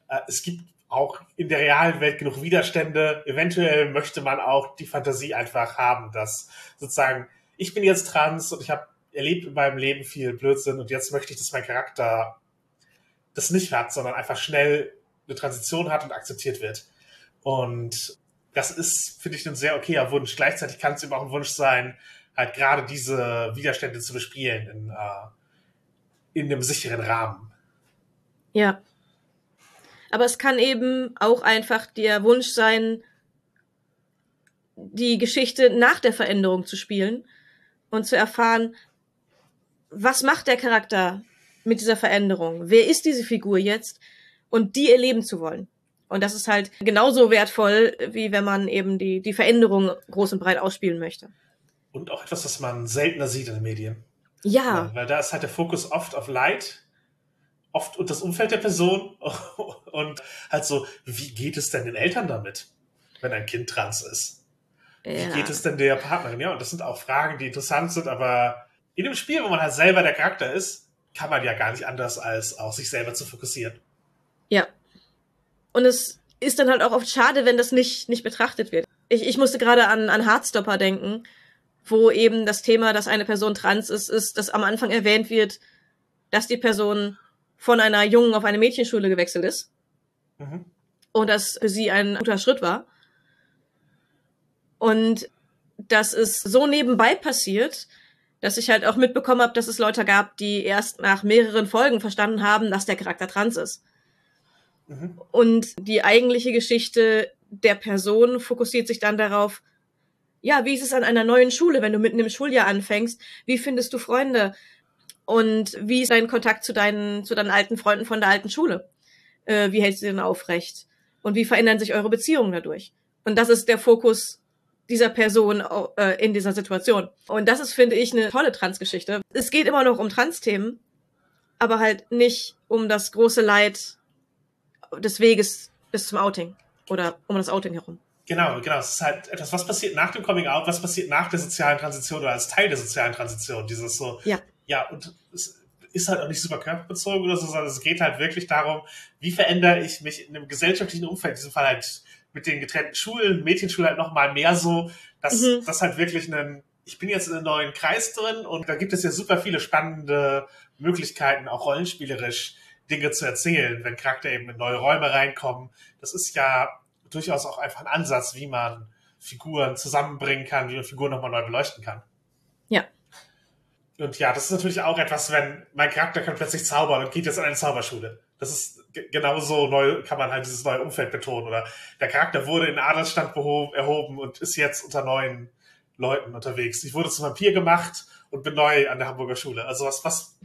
Äh, es gibt auch in der realen Welt genug Widerstände. Eventuell möchte man auch die Fantasie einfach haben, dass sozusagen, ich bin jetzt trans und ich habe erlebt in meinem Leben viel Blödsinn und jetzt möchte ich, dass mein Charakter das nicht hat, sondern einfach schnell eine Transition hat und akzeptiert wird. Und das ist, finde ich, ein sehr okayer Wunsch. Gleichzeitig kann es eben auch ein Wunsch sein, halt gerade diese Widerstände zu bespielen in, äh, in einem sicheren Rahmen. Ja. Aber es kann eben auch einfach der Wunsch sein, die Geschichte nach der Veränderung zu spielen und zu erfahren, was macht der Charakter mit dieser Veränderung? Wer ist diese Figur jetzt? Und die erleben zu wollen. Und das ist halt genauso wertvoll, wie wenn man eben die, die Veränderung groß und breit ausspielen möchte. Und auch etwas, was man seltener sieht in den Medien. Ja. ja weil da ist halt der Fokus oft auf Leid, oft und das Umfeld der Person und halt so, wie geht es denn den Eltern damit, wenn ein Kind trans ist? Ja. Wie geht es denn der Partnerin? Ja, und das sind auch Fragen, die interessant sind, aber in dem Spiel, wo man halt selber der Charakter ist, kann man ja gar nicht anders, als auf sich selber zu fokussieren. Ja. Und es ist dann halt auch oft schade, wenn das nicht, nicht betrachtet wird. Ich, ich musste gerade an, an Hardstopper denken, wo eben das Thema, dass eine Person trans ist, ist, dass am Anfang erwähnt wird, dass die Person von einer Jungen auf eine Mädchenschule gewechselt ist. Mhm. Und das für sie ein guter Schritt war. Und das ist so nebenbei passiert, dass ich halt auch mitbekommen habe, dass es Leute gab, die erst nach mehreren Folgen verstanden haben, dass der Charakter trans ist. Mhm. Und die eigentliche Geschichte der Person fokussiert sich dann darauf, ja, wie ist es an einer neuen Schule, wenn du mitten im Schuljahr anfängst? Wie findest du Freunde? Und wie ist dein Kontakt zu deinen, zu deinen alten Freunden von der alten Schule? Äh, wie hältst du den aufrecht? Und wie verändern sich eure Beziehungen dadurch? Und das ist der Fokus dieser Person äh, in dieser Situation. Und das ist, finde ich, eine tolle Transgeschichte. Es geht immer noch um Trans-Themen, aber halt nicht um das große Leid des Weges bis zum Outing oder um das Outing herum. Genau, genau. Es ist halt etwas, was passiert nach dem Coming Out, was passiert nach der sozialen Transition oder als Teil der sozialen Transition. Dieses so, ja, ja und es ist halt auch nicht super körperbezogen oder so, sondern es geht halt wirklich darum, wie verändere ich mich in einem gesellschaftlichen Umfeld, in diesem Fall halt mit den getrennten Schulen, Mädchenschule halt nochmal mehr so, dass Mhm. das halt wirklich ein, ich bin jetzt in einem neuen Kreis drin und da gibt es ja super viele spannende Möglichkeiten, auch rollenspielerisch Dinge zu erzählen, wenn Charakter eben in neue Räume reinkommen. Das ist ja durchaus auch einfach ein Ansatz, wie man Figuren zusammenbringen kann, wie man Figuren nochmal neu beleuchten kann. Ja. Und ja, das ist natürlich auch etwas, wenn mein Charakter kann plötzlich zaubern und geht jetzt an eine Zauberschule. Das ist ge- genauso neu, kann man halt dieses neue Umfeld betonen. Oder der Charakter wurde in Adelsstand erhoben und ist jetzt unter neuen Leuten unterwegs. Ich wurde zum Vampir gemacht und bin neu an der Hamburger Schule. Also was, was,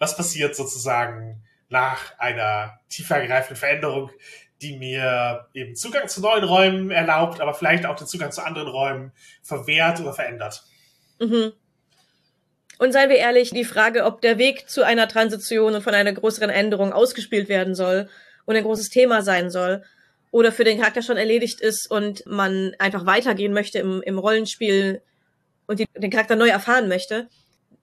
was passiert sozusagen nach einer tiefergreifenden Veränderung, die mir eben Zugang zu neuen Räumen erlaubt, aber vielleicht auch den Zugang zu anderen Räumen verwehrt oder verändert. Mhm. Und seien wir ehrlich, die Frage, ob der Weg zu einer Transition und von einer größeren Änderung ausgespielt werden soll und ein großes Thema sein soll oder für den Charakter schon erledigt ist und man einfach weitergehen möchte im, im Rollenspiel und die, den Charakter neu erfahren möchte,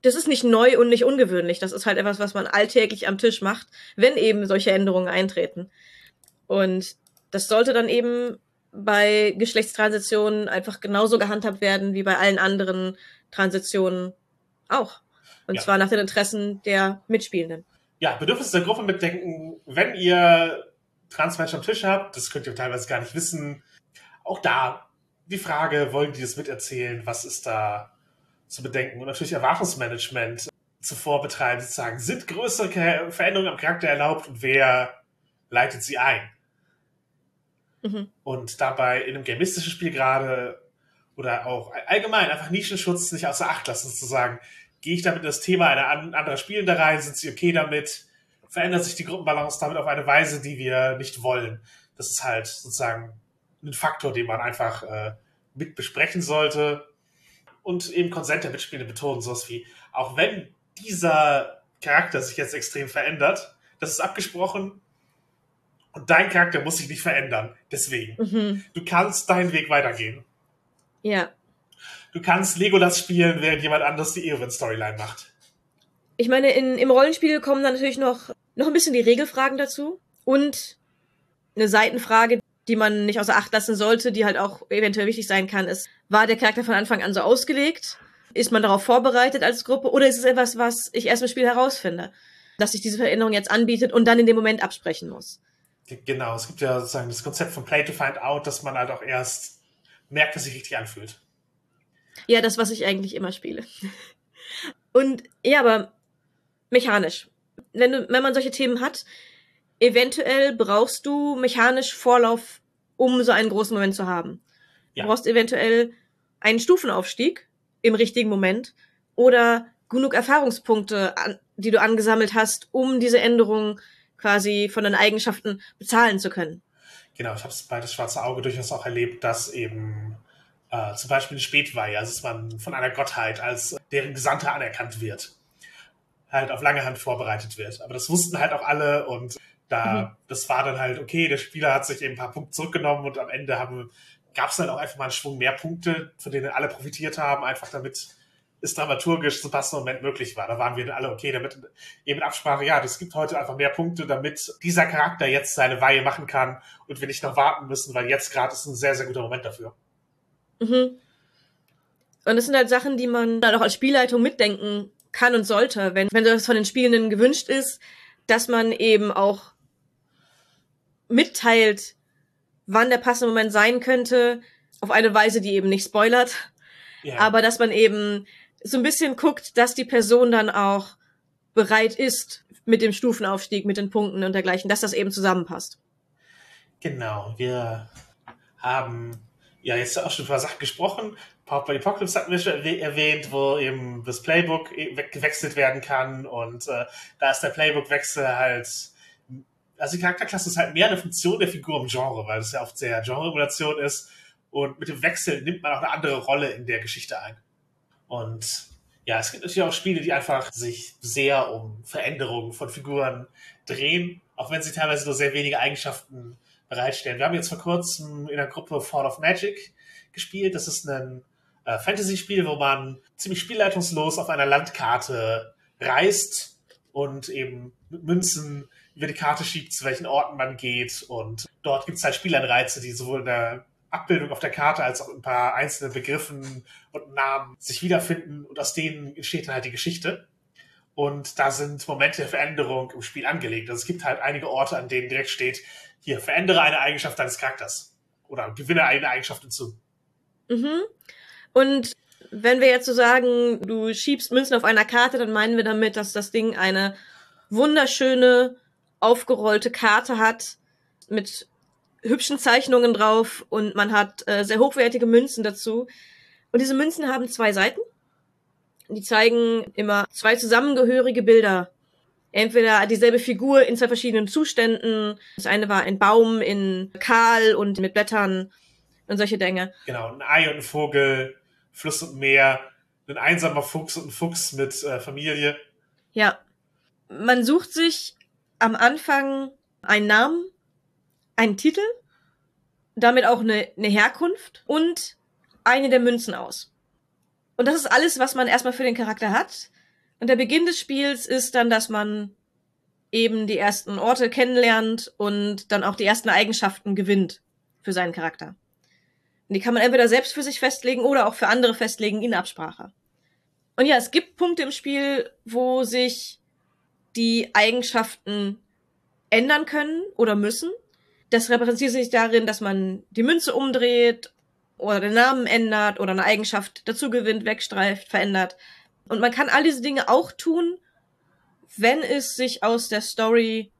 das ist nicht neu und nicht ungewöhnlich. Das ist halt etwas, was man alltäglich am Tisch macht, wenn eben solche Änderungen eintreten. Und das sollte dann eben bei Geschlechtstransitionen einfach genauso gehandhabt werden wie bei allen anderen Transitionen auch. Und Ja. zwar nach den Interessen der Mitspielenden. Ja, Bedürfnisse der Gruppe mitdenken, wenn ihr Transmenschen am Tisch habt, das könnt ihr teilweise gar nicht wissen. Auch da die Frage, wollen die das miterzählen? Was ist da zu bedenken? Und natürlich Erwartungsmanagement zuvor betreiben, sozusagen, sind größere Veränderungen am Charakter erlaubt und wer leitet sie ein? Mhm. und dabei in einem gamistischen Spiel gerade oder auch allgemein einfach Nischenschutz nicht außer Acht lassen, zu sagen, gehe ich damit in das Thema einer an, anderer Spielende rein, sind sie okay damit, verändert sich die Gruppenbalance damit auf eine Weise, die wir nicht wollen. Das ist halt sozusagen ein Faktor, den man einfach äh, mit besprechen sollte und eben Konsent der Mitspielenden betonen, sowas wie, auch wenn dieser Charakter sich jetzt extrem verändert, das ist abgesprochen, und dein Charakter muss sich nicht verändern. Deswegen. Mhm. Du kannst deinen Weg weitergehen. Ja. Du kannst Legolas spielen, während jemand anders die Eowyn-Storyline macht. Ich meine, in, im Rollenspiel kommen dann natürlich noch, noch ein bisschen die Regelfragen dazu und eine Seitenfrage, die man nicht außer Acht lassen sollte, die halt auch eventuell wichtig sein kann, ist, war der Charakter von Anfang an so ausgelegt? Ist man darauf vorbereitet als Gruppe oder ist es etwas, was ich erst im Spiel herausfinde? Dass sich diese Veränderung jetzt anbietet und dann in dem Moment absprechen muss. Genau, es gibt ja sozusagen das Konzept von Play to Find Out, dass man halt auch erst merkt, dass sich richtig anfühlt. Ja, das, was ich eigentlich immer spiele. Und ja, aber mechanisch. Wenn, du, wenn man solche Themen hat, eventuell brauchst du mechanisch Vorlauf, um so einen großen Moment zu haben. Ja. Du brauchst eventuell einen Stufenaufstieg im richtigen Moment oder genug Erfahrungspunkte, an, die du angesammelt hast, um diese Änderung quasi von deinen Eigenschaften bezahlen zu können. Genau, ich habe es bei das Schwarze Auge durchaus auch erlebt, dass eben äh, zum Beispiel eine Spätweihe, also dass man von einer Gottheit als deren Gesandter anerkannt wird, halt auf lange Hand vorbereitet wird. Aber das wussten halt auch alle und da, Mhm. das war dann halt, okay, der Spieler hat sich eben ein paar Punkte zurückgenommen und am Ende haben, gab es dann auch einfach mal einen Schwung mehr Punkte, von denen alle profitiert haben, einfach damit es dramaturgisch zum passenden Moment möglich war. Da waren wir dann alle okay damit, eben Absprache, ja, das gibt heute einfach mehr Punkte, damit dieser Charakter jetzt seine Weihe machen kann und wir nicht noch warten müssen, weil jetzt gerade ist ein sehr, sehr guter Moment dafür. Mhm. Und das sind halt Sachen, die man dann auch als Spielleitung mitdenken kann und sollte, wenn, wenn das von den Spielenden gewünscht ist, dass man eben auch mitteilt, wann der passende Moment sein könnte, auf eine Weise, die eben nicht spoilert, Ja. aber dass man eben so ein bisschen guckt, dass die Person dann auch bereit ist mit dem Stufenaufstieg, mit den Punkten und dergleichen, dass das eben zusammenpasst. Genau, wir haben ja jetzt auch schon über Sachen gesprochen. Power Play Apocalypse hatten wir schon erwäh- erwähnt, wo eben das Playbook e- we- gewechselt werden kann und äh, da ist der Playbook-Wechsel halt, also die Charakterklasse ist halt mehr eine Funktion der Figur im Genre, weil es ja oft sehr Genre-Emulation ist und mit dem Wechsel nimmt man auch eine andere Rolle in der Geschichte ein. Und ja, es gibt natürlich auch Spiele, die einfach sich sehr um Veränderungen von Figuren drehen, auch wenn sie teilweise nur sehr wenige Eigenschaften bereitstellen. Wir haben jetzt vor kurzem in der Gruppe Fall of Magic gespielt. Das ist ein äh, Fantasy-Spiel, wo man ziemlich spielleitungslos auf einer Landkarte reist und eben mit Münzen über die Karte schiebt, zu welchen Orten man geht. Und dort gibt es halt Spielanreize, die sowohl in der Abbildung auf der Karte als auch ein paar einzelne Begriffen und Namen sich wiederfinden und aus denen entsteht dann halt die Geschichte. Und da sind Momente der Veränderung im Spiel angelegt. Also es gibt halt einige Orte, an denen direkt steht, hier, verändere eine Eigenschaft deines Charakters. Oder gewinne eine Eigenschaft hinzu. Mhm. Und wenn wir jetzt so sagen, du schiebst Münzen auf einer Karte, dann meinen wir damit, dass das Ding eine wunderschöne, aufgerollte Karte hat mit hübschen Zeichnungen drauf und man hat äh, sehr hochwertige Münzen dazu. Und diese Münzen haben zwei Seiten. Die zeigen immer zwei zusammengehörige Bilder. Entweder dieselbe Figur in zwei verschiedenen Zuständen. Das eine war ein Baum in kahl und mit Blättern und solche Dinge. Genau, ein Ei und ein Vogel, Fluss und Meer, ein einsamer Fuchs und ein Fuchs mit äh, Familie. Ja. Man sucht sich am Anfang einen Namen, einen Titel, damit auch eine, eine Herkunft und eine der Münzen aus. Und das ist alles, was man erstmal für den Charakter hat. Und der Beginn des Spiels ist dann, dass man eben die ersten Orte kennenlernt und dann auch die ersten Eigenschaften gewinnt für seinen Charakter. Und die kann man entweder selbst für sich festlegen oder auch für andere festlegen in Absprache. Und ja, es gibt Punkte im Spiel, wo sich die Eigenschaften ändern können oder müssen. Das repräsentiert sich darin, dass man die Münze umdreht oder den Namen ändert oder eine Eigenschaft dazu gewinnt, wegstreift, verändert. Und man kann all diese Dinge auch tun, wenn es sich aus der Story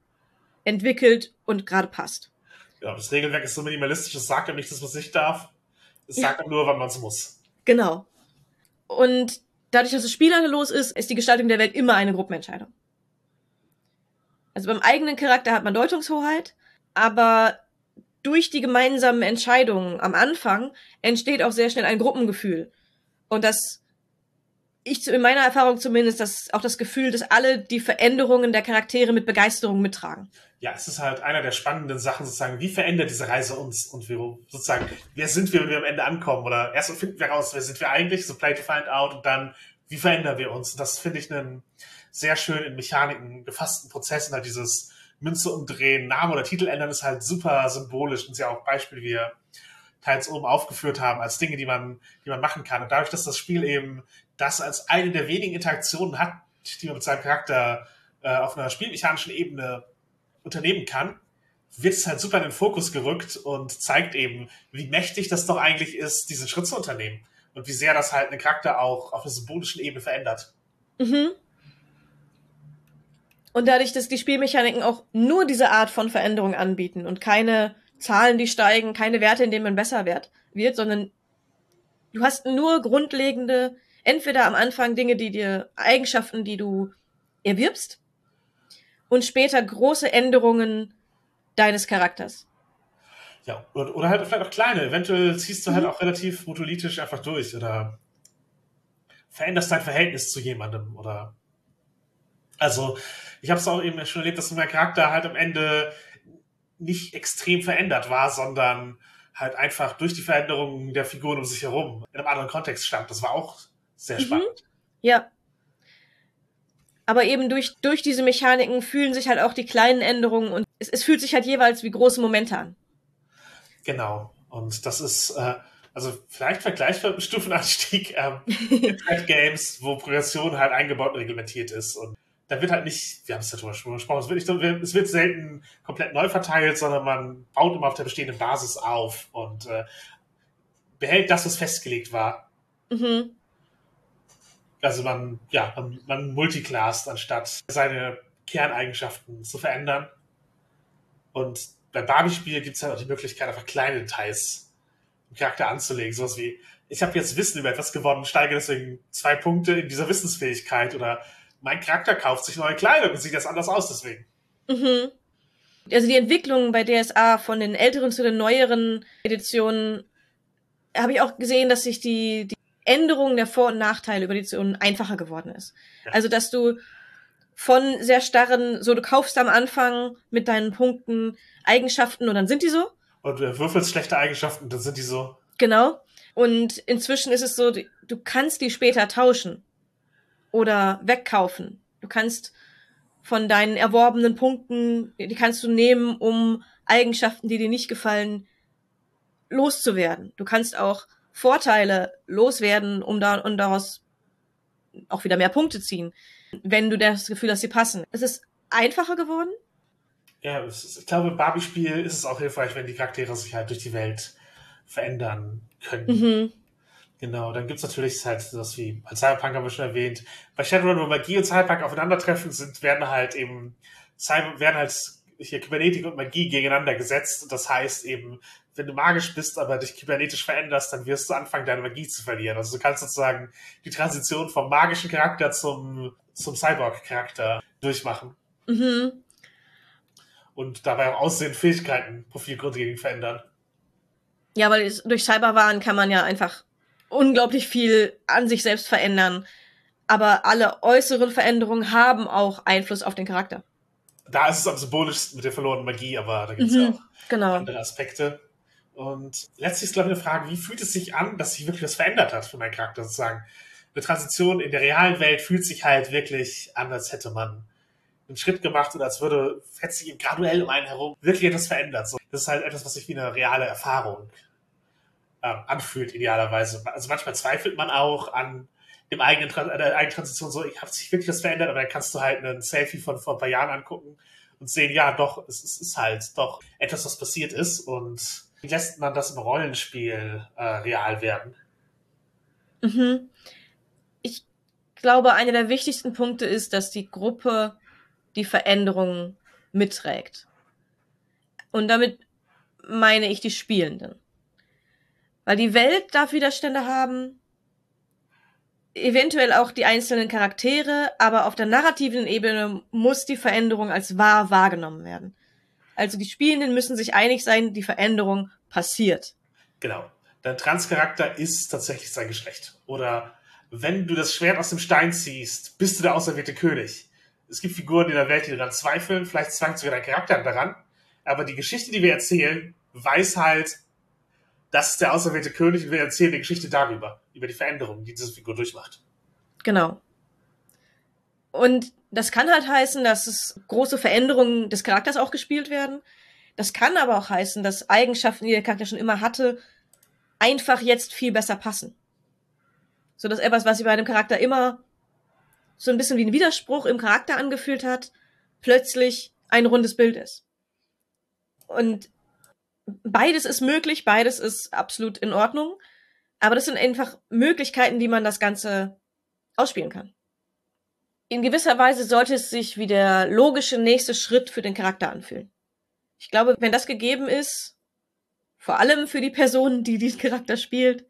entwickelt und gerade passt. Ja, das Regelwerk ist so minimalistisch, es sagt ja nicht, dass man es nicht darf. Es sagt ja. nur, wann man es muss. Genau. Und dadurch, dass es spielerlos ist, ist die Gestaltung der Welt immer eine Gruppenentscheidung. Also beim eigenen Charakter hat man Deutungshoheit, aber durch die gemeinsamen Entscheidungen am Anfang entsteht auch sehr schnell ein Gruppengefühl. Und das, ich in meiner Erfahrung zumindest, das auch das Gefühl, dass alle die Veränderungen der Charaktere mit Begeisterung mittragen. Ja, es ist halt einer der spannenden Sachen sozusagen, wie verändert diese Reise uns und wir sozusagen, wer sind wir, wenn wir am Ende ankommen? Oder erst finden wir raus, wer sind wir eigentlich, so play to find out und dann, wie verändern wir uns? Und das finde ich einen sehr schön in Mechaniken gefassten Prozess, halt dieses Münze umdrehen, Name oder Titel ändern ist halt super symbolisch und ist ja auch Beispiel, wie wir teils oben aufgeführt haben, als Dinge, die man, die man machen kann. Und dadurch, dass das Spiel eben das als eine der wenigen Interaktionen hat, die man mit seinem Charakter äh, auf einer spielmechanischen Ebene unternehmen kann, wird es halt super in den Fokus gerückt und zeigt eben, wie mächtig das doch eigentlich ist, diesen Schritt zu unternehmen. Und wie sehr das halt einen Charakter auch auf einer symbolischen Ebene verändert. Mhm. Und dadurch, dass die Spielmechaniken auch nur diese Art von Veränderung anbieten und keine Zahlen, die steigen, keine Werte, in denen man besser wird, wird, sondern du hast nur grundlegende, entweder am Anfang Dinge, die dir Eigenschaften, die du erwirbst, und später große Änderungen deines Charakters. Ja, oder halt vielleicht auch kleine. Eventuell ziehst du halt mhm. auch relativ monolithisch einfach durch oder veränderst dein Verhältnis zu jemandem oder also ich habe es auch eben schon erlebt, dass mein Charakter halt am Ende nicht extrem verändert war, sondern halt einfach durch die Veränderungen der Figuren um sich herum in einem anderen Kontext stand. Das war auch sehr mhm. spannend. Mhm. Ja. Aber eben durch, durch diese Mechaniken fühlen sich halt auch die kleinen Änderungen und es, es fühlt sich halt jeweils wie große Momente an. Genau. Und das ist, äh, also vielleicht vergleichbar mit Stufenanstieg ähm, Games, wo Progression halt eingebaut und reglementiert ist. Und da wird halt nicht, wir haben es ja schon gesprochen, es wird, nicht, es wird selten komplett neu verteilt, sondern man baut immer auf der bestehenden Basis auf und äh, behält das, was festgelegt war. Mhm. Also man, ja, man, man multiclasst, anstatt seine Kerneigenschaften zu verändern. Und beim Barbie-Spiel gibt es halt auch die Möglichkeit, einfach kleine Details im Charakter anzulegen. Sowas wie, ich habe jetzt Wissen über etwas gewonnen, steige deswegen zwei Punkte in dieser Wissensfähigkeit oder mein Charakter kauft sich neue Kleidung und sieht jetzt anders aus deswegen. Mhm. Also die Entwicklung bei DSA von den älteren zu den neueren Editionen habe ich auch gesehen, dass sich die, die Änderung der Vor- und Nachteile über Editionen einfacher geworden ist. Ja. Also dass du von sehr starren, so du kaufst am Anfang mit deinen Punkten Eigenschaften und dann sind die so. Und du würfelst schlechte Eigenschaften, dann sind die so. Genau. Und inzwischen ist es so, du kannst die später tauschen oder wegkaufen. Du kannst von deinen erworbenen Punkten, die kannst du nehmen, um Eigenschaften, die dir nicht gefallen, loszuwerden. Du kannst auch Vorteile loswerden, um da und daraus auch wieder mehr Punkte ziehen, wenn du das Gefühl hast, sie passen. Es ist einfacher geworden. Ja, ist, ich glaube, im Barbie-Spiel ist es auch hilfreich, wenn die Charaktere sich halt durch die Welt verändern können. Mhm. Genau, dann gibt's natürlich halt das wie bei Cyberpunk haben wir schon erwähnt. Bei Shadowrun, wo Magie und Cyberpunk aufeinandertreffen, sind, werden halt eben Cyber, werden halt hier Kybernetik und Magie gegeneinander gesetzt. Das heißt eben, wenn du magisch bist, aber dich kybernetisch veränderst, dann wirst du anfangen, deine Magie zu verlieren. Also du kannst sozusagen die Transition vom magischen Charakter zum, zum Cyborg-Charakter durchmachen. Mhm. Und dabei auch Aussehen, Fähigkeiten, Profil grundlegend verändern. Ja, weil durch Cyberwaren kann man ja einfach unglaublich viel an sich selbst verändern. Aber alle äußeren Veränderungen haben auch Einfluss auf den Charakter. Da ist es am symbolischsten mit der verlorenen Magie, aber da gibt es mhm, ja auch genau. andere Aspekte. Und letztlich ist, glaube ich, eine Frage, wie fühlt es sich an, dass sich wirklich was verändert hat für meinen Charakter sozusagen? Eine Transition in der realen Welt fühlt sich halt wirklich an, als hätte man einen Schritt gemacht und als würde, hätte sich graduell um einen herum wirklich etwas verändert. So, das ist halt etwas, was sich wie eine reale Erfahrung ähm, anfühlt, idealerweise. Also manchmal zweifelt man auch an dem eigenen, an der eigenen Transition so, ich habe sich wirklich was verändert, aber dann kannst du halt ein Selfie von vor ein paar Jahren angucken und sehen, ja, doch, es, es ist halt doch etwas, was passiert ist und wie lässt man das im Rollenspiel äh, real werden? Mhm. Ich glaube, einer der wichtigsten Punkte ist, dass die Gruppe die Veränderungen mitträgt. Und damit meine ich die Spielenden. Weil die Welt darf Widerstände haben, eventuell auch die einzelnen Charaktere, aber auf der narrativen Ebene muss die Veränderung als wahr wahrgenommen werden. Also die Spielenden müssen sich einig sein, die Veränderung passiert. Genau. Dein Transcharakter ist tatsächlich sein Geschlecht. Oder wenn du das Schwert aus dem Stein ziehst, bist du der auserwählte König. Es gibt Figuren in der Welt, die daran zweifeln, vielleicht zweifelt sogar dein Charakter daran. Aber die Geschichte, die wir erzählen, weiß halt, das ist der auserwählte König und wir erzählen die Geschichte darüber, über die Veränderungen, die diese Figur durchmacht. Genau. Und das kann halt heißen, dass es große Veränderungen des Charakters auch gespielt werden. Das kann aber auch heißen, dass Eigenschaften, die der Charakter schon immer hatte, einfach jetzt viel besser passen. So dass etwas, was sich bei einem Charakter immer so ein bisschen wie ein Widerspruch im Charakter angefühlt hat, plötzlich ein rundes Bild ist. Und beides ist möglich, beides ist absolut in Ordnung. Aber das sind einfach Möglichkeiten, wie man das Ganze ausspielen kann. In gewisser Weise sollte es sich wie der logische nächste Schritt für den Charakter anfühlen. Ich glaube, wenn das gegeben ist, vor allem für die Person, die diesen Charakter spielt,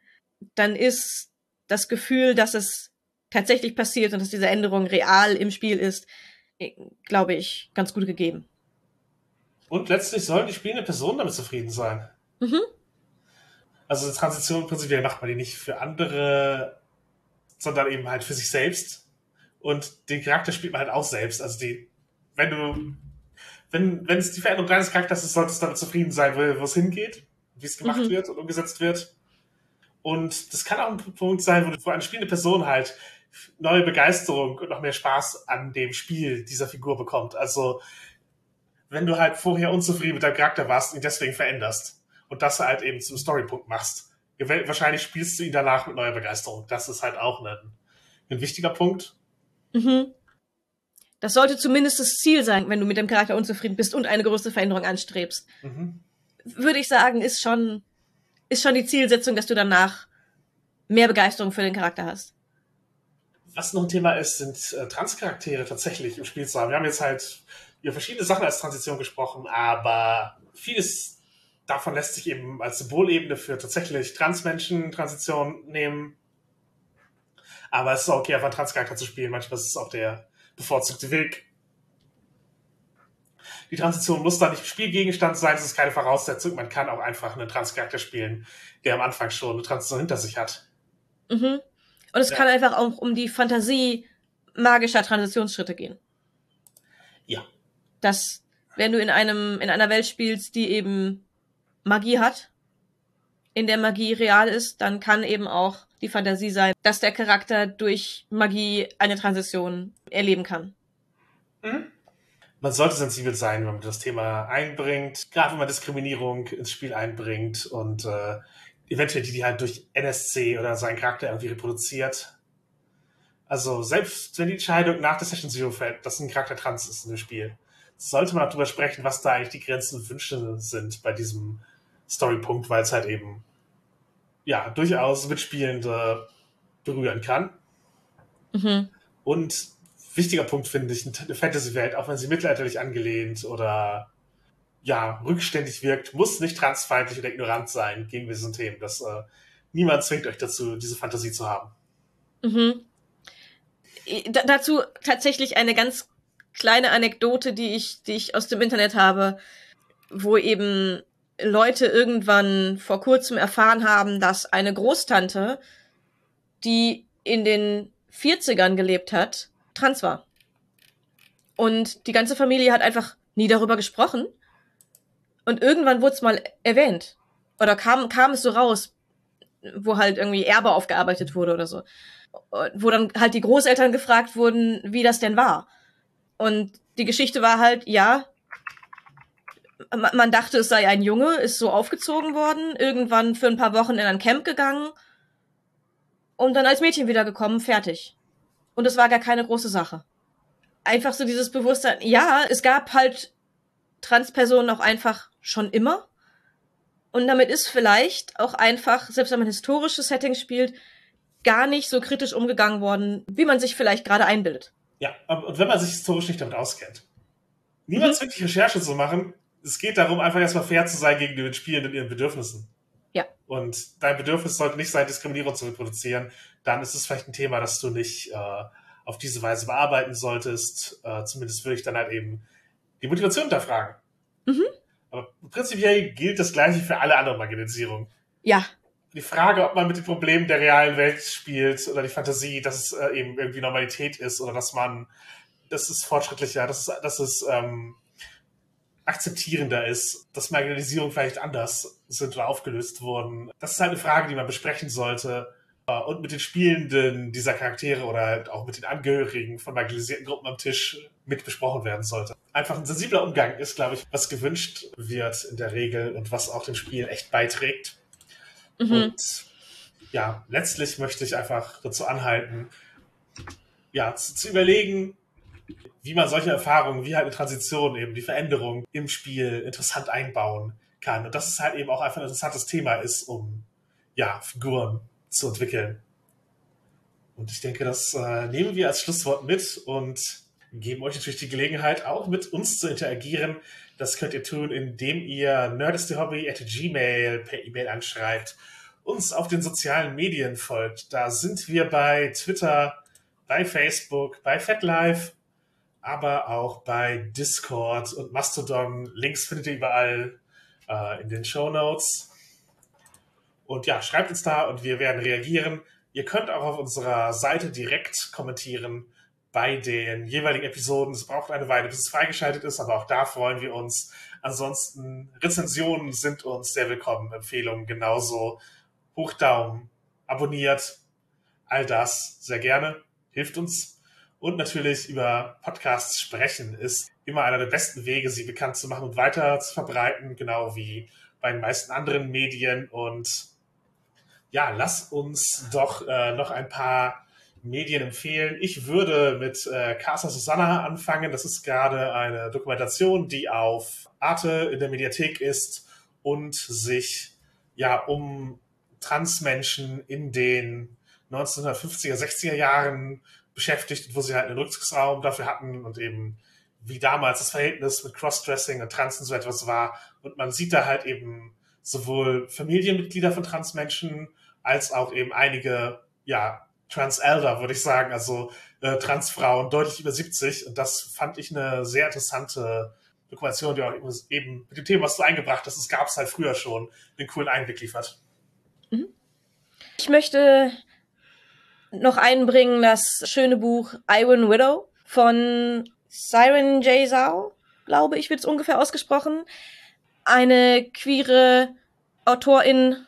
dann ist das Gefühl, dass es tatsächlich passiert und dass diese Änderung real im Spiel ist, glaube ich, ganz gut gegeben. Und letztlich sollen die spielende Personen damit zufrieden sein. Mhm. Also Transition prinzipiell macht man die nicht für andere, sondern eben halt für sich selbst. Und den Charakter spielt man halt auch selbst. Also die, wenn du, wenn, wenn es die Veränderung deines Charakters ist, solltest du damit zufrieden sein, wo, es hingeht, wie es gemacht mhm. wird und umgesetzt wird. Und das kann auch ein Punkt sein, wo, du, wo eine spielende Person halt neue Begeisterung und noch mehr Spaß an dem Spiel dieser Figur bekommt. Also wenn du halt vorher unzufrieden mit deinem Charakter warst und ihn deswegen veränderst und das halt eben zum Storypunkt machst. Wahrscheinlich spielst du ihn danach mit neuer Begeisterung. Das ist halt auch ein, ein wichtiger Punkt. Mhm. Das sollte zumindest das Ziel sein, wenn du mit dem Charakter unzufrieden bist und eine größere Veränderung anstrebst. Mhm. Würde ich sagen, ist schon, ist schon die Zielsetzung, dass du danach mehr Begeisterung für den Charakter hast. Was noch ein Thema ist, sind äh, Transcharaktere tatsächlich im Spiel zu haben. Wir haben jetzt halt über verschiedene Sachen als Transition gesprochen, aber vieles davon lässt sich eben als Symbolebene für tatsächlich Transmenschen Transition nehmen. Aber es ist auch okay, einfach einen Transcharakter zu spielen. Manchmal ist es auch der bevorzugte Weg. Die Transition muss da nicht Spielgegenstand sein, es ist keine Voraussetzung. Man kann auch einfach einen Transcharakter spielen, der am Anfang schon eine Transition hinter sich hat. Mhm. Und es ja. kann einfach auch um die Fantasie magischer Transitionsschritte gehen. Dass wenn du in einem in einer Welt spielst, die eben Magie hat, in der Magie real ist, dann kann eben auch die Fantasie sein, dass der Charakter durch Magie eine Transition erleben kann. Mhm. man sollte sensibel sein, wenn man das Thema einbringt, gerade wenn man Diskriminierung ins Spiel einbringt und äh, eventuell die, die halt durch NSC oder seinen Charakter irgendwie reproduziert. Also selbst wenn die Entscheidung nach der Session Zero fällt, dass ein Charakter trans ist in dem Spiel, sollte man auch darüber sprechen, was da eigentlich die Grenzen und Wünsche sind bei diesem Storypunkt, weil es halt eben ja durchaus Mitspielende berühren kann. Mhm. Und wichtiger Punkt finde ich, eine Fantasy-Welt, auch wenn sie mittelalterlich angelehnt oder ja, rückständig wirkt, muss nicht transfeindlich oder ignorant sein gegen diesen Themen. Das, äh, niemand zwingt euch dazu, diese Fantasie zu haben. Mhm. D dazu tatsächlich eine ganz kleine Anekdote, die ich, die ich aus dem Internet habe, wo eben Leute irgendwann vor kurzem erfahren haben, dass eine Großtante, die in den 40ern gelebt hat, trans war. Und die ganze Familie hat einfach nie darüber gesprochen. Und irgendwann wurde es mal erwähnt. Oder kam, kam es so raus, wo halt irgendwie Erbe aufgearbeitet wurde oder so. Wo dann halt die Großeltern gefragt wurden, wie das denn war. Und die Geschichte war halt, ja, man dachte, es sei ein Junge, ist so aufgezogen worden, irgendwann für ein paar Wochen in ein Camp gegangen und dann als Mädchen wiedergekommen, fertig. Und es war gar keine große Sache. Einfach so dieses Bewusstsein, ja, es gab halt Transpersonen auch einfach schon immer. Und damit ist vielleicht auch einfach, selbst wenn man historische Settings spielt, gar nicht so kritisch umgegangen worden, wie man sich vielleicht gerade einbildet. Ja, und wenn man sich historisch nicht damit auskennt. Niemand mhm. zwingt dich Recherche zu machen. Es geht darum, einfach erstmal fair zu sein gegenüber den Spielenden und ihren Bedürfnissen. Ja. Und dein Bedürfnis sollte nicht sein, Diskriminierung zu reproduzieren. Dann ist es vielleicht ein Thema, das du nicht äh, auf diese Weise bearbeiten solltest. Äh, zumindest würde ich dann halt eben die Motivation hinterfragen. Mhm. Aber prinzipiell gilt das Gleiche für alle anderen Marginalisierungen. Ja. Die Frage, ob man mit den Problemen der realen Welt spielt oder die Fantasie, dass es äh, eben irgendwie Normalität ist oder dass man, dass es fortschrittlicher, dass es, dass es ähm, akzeptierender ist, dass Marginalisierung vielleicht anders sind oder aufgelöst wurden. Das ist halt eine Frage, die man besprechen sollte äh, und mit den Spielenden dieser Charaktere oder halt auch mit den Angehörigen von marginalisierten Gruppen am Tisch mit besprochen werden sollte. Einfach ein sensibler Umgang ist, glaube ich, was gewünscht wird in der Regel und was auch dem Spiel echt beiträgt. Mhm. Und ja, letztlich möchte ich einfach dazu anhalten, ja, zu, zu überlegen, wie man solche Erfahrungen, wie halt eine Transition eben, die Veränderung im Spiel interessant einbauen kann. Und dass es halt eben auch einfach ein interessantes Thema ist, um ja, Figuren zu entwickeln. Und ich denke, das äh, nehmen wir als Schlusswort mit und geben euch natürlich die Gelegenheit, auch mit uns zu interagieren. Das könnt ihr tun, indem ihr nerdistehobby at gmail per E-Mail anschreibt, uns auf den sozialen Medien folgt. Da sind wir bei Twitter, bei Facebook, bei FetLife, aber auch bei Discord und Mastodon. Links findet ihr überall äh, in den Show Notes. Und ja, schreibt uns da und wir werden reagieren. Ihr könnt auch auf unserer Seite direkt kommentieren bei den jeweiligen Episoden. Es braucht eine Weile, bis es freigeschaltet ist, aber auch da freuen wir uns. Ansonsten, Rezensionen sind uns sehr willkommen, Empfehlungen genauso. Hochdaumen, abonniert, all das sehr gerne, hilft uns. Und natürlich über Podcasts sprechen ist immer einer der besten Wege, sie bekannt zu machen und weiter zu verbreiten, genau wie bei den meisten anderen Medien. Und ja, lass uns doch äh, noch ein paar Medien empfehlen. Ich würde mit äh, Casa Susanna anfangen. Das ist gerade eine Dokumentation, die auf Arte in der Mediathek ist und sich ja um Transmenschen in den 1950er, 60er Jahren beschäftigt, wo sie halt einen Rückzugsraum dafür hatten und eben wie damals das Verhältnis mit Crossdressing und Trans und so etwas war. Und man sieht da halt eben sowohl Familienmitglieder von Transmenschen als auch eben einige, ja, Trans-Elder, würde ich sagen, also äh, Transfrauen, deutlich über 70. Und das fand ich eine sehr interessante Dokumentation, die auch eben mit dem Thema, was du eingebracht hast, es gab es halt früher schon, einen coolen Einblick liefert. Mhm. Ich möchte noch einbringen das schöne Buch Iron Widow von Siren J. Zhao, glaube ich, wird es ungefähr ausgesprochen. Eine queere Autorin,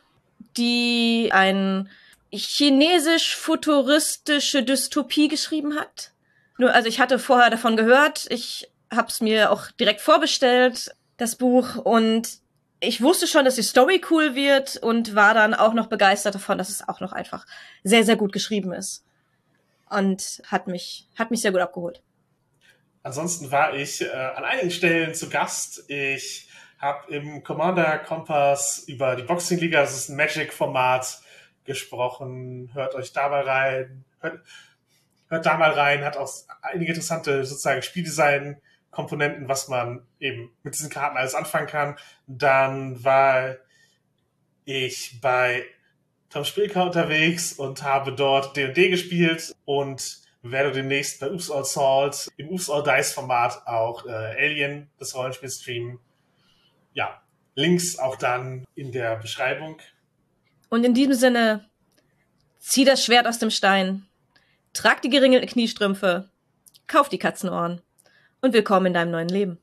die ein chinesisch-futuristische Dystopie geschrieben hat. Nur, also ich hatte vorher davon gehört, ich hab's mir auch direkt vorbestellt, das Buch, und ich wusste schon, dass die Story cool wird und war dann auch noch begeistert davon, dass es auch noch einfach sehr, sehr gut geschrieben ist. Und hat mich, hat mich sehr gut abgeholt. Ansonsten war ich äh, an einigen Stellen zu Gast. Ich habe im Commander Kompass über die Boxing Liga, das ist ein Magic-Format, gesprochen. Hört euch da mal rein. Hört, hört da mal rein. Hat auch einige interessante sozusagen Spieldesign-Komponenten, was man eben mit diesen Karten alles anfangen kann. Dann war ich bei Tom Spielker unterwegs und habe dort D&D gespielt und werde demnächst bei Oops All Salt im Oops All Dice Format auch äh, Alien, das Rollenspiel streamen. Ja, Links auch dann in der Beschreibung. Und in diesem Sinne, zieh das Schwert aus dem Stein, trag die geringelten Kniestrümpfe, kauf die Katzenohren. Und willkommen in deinem neuen Leben.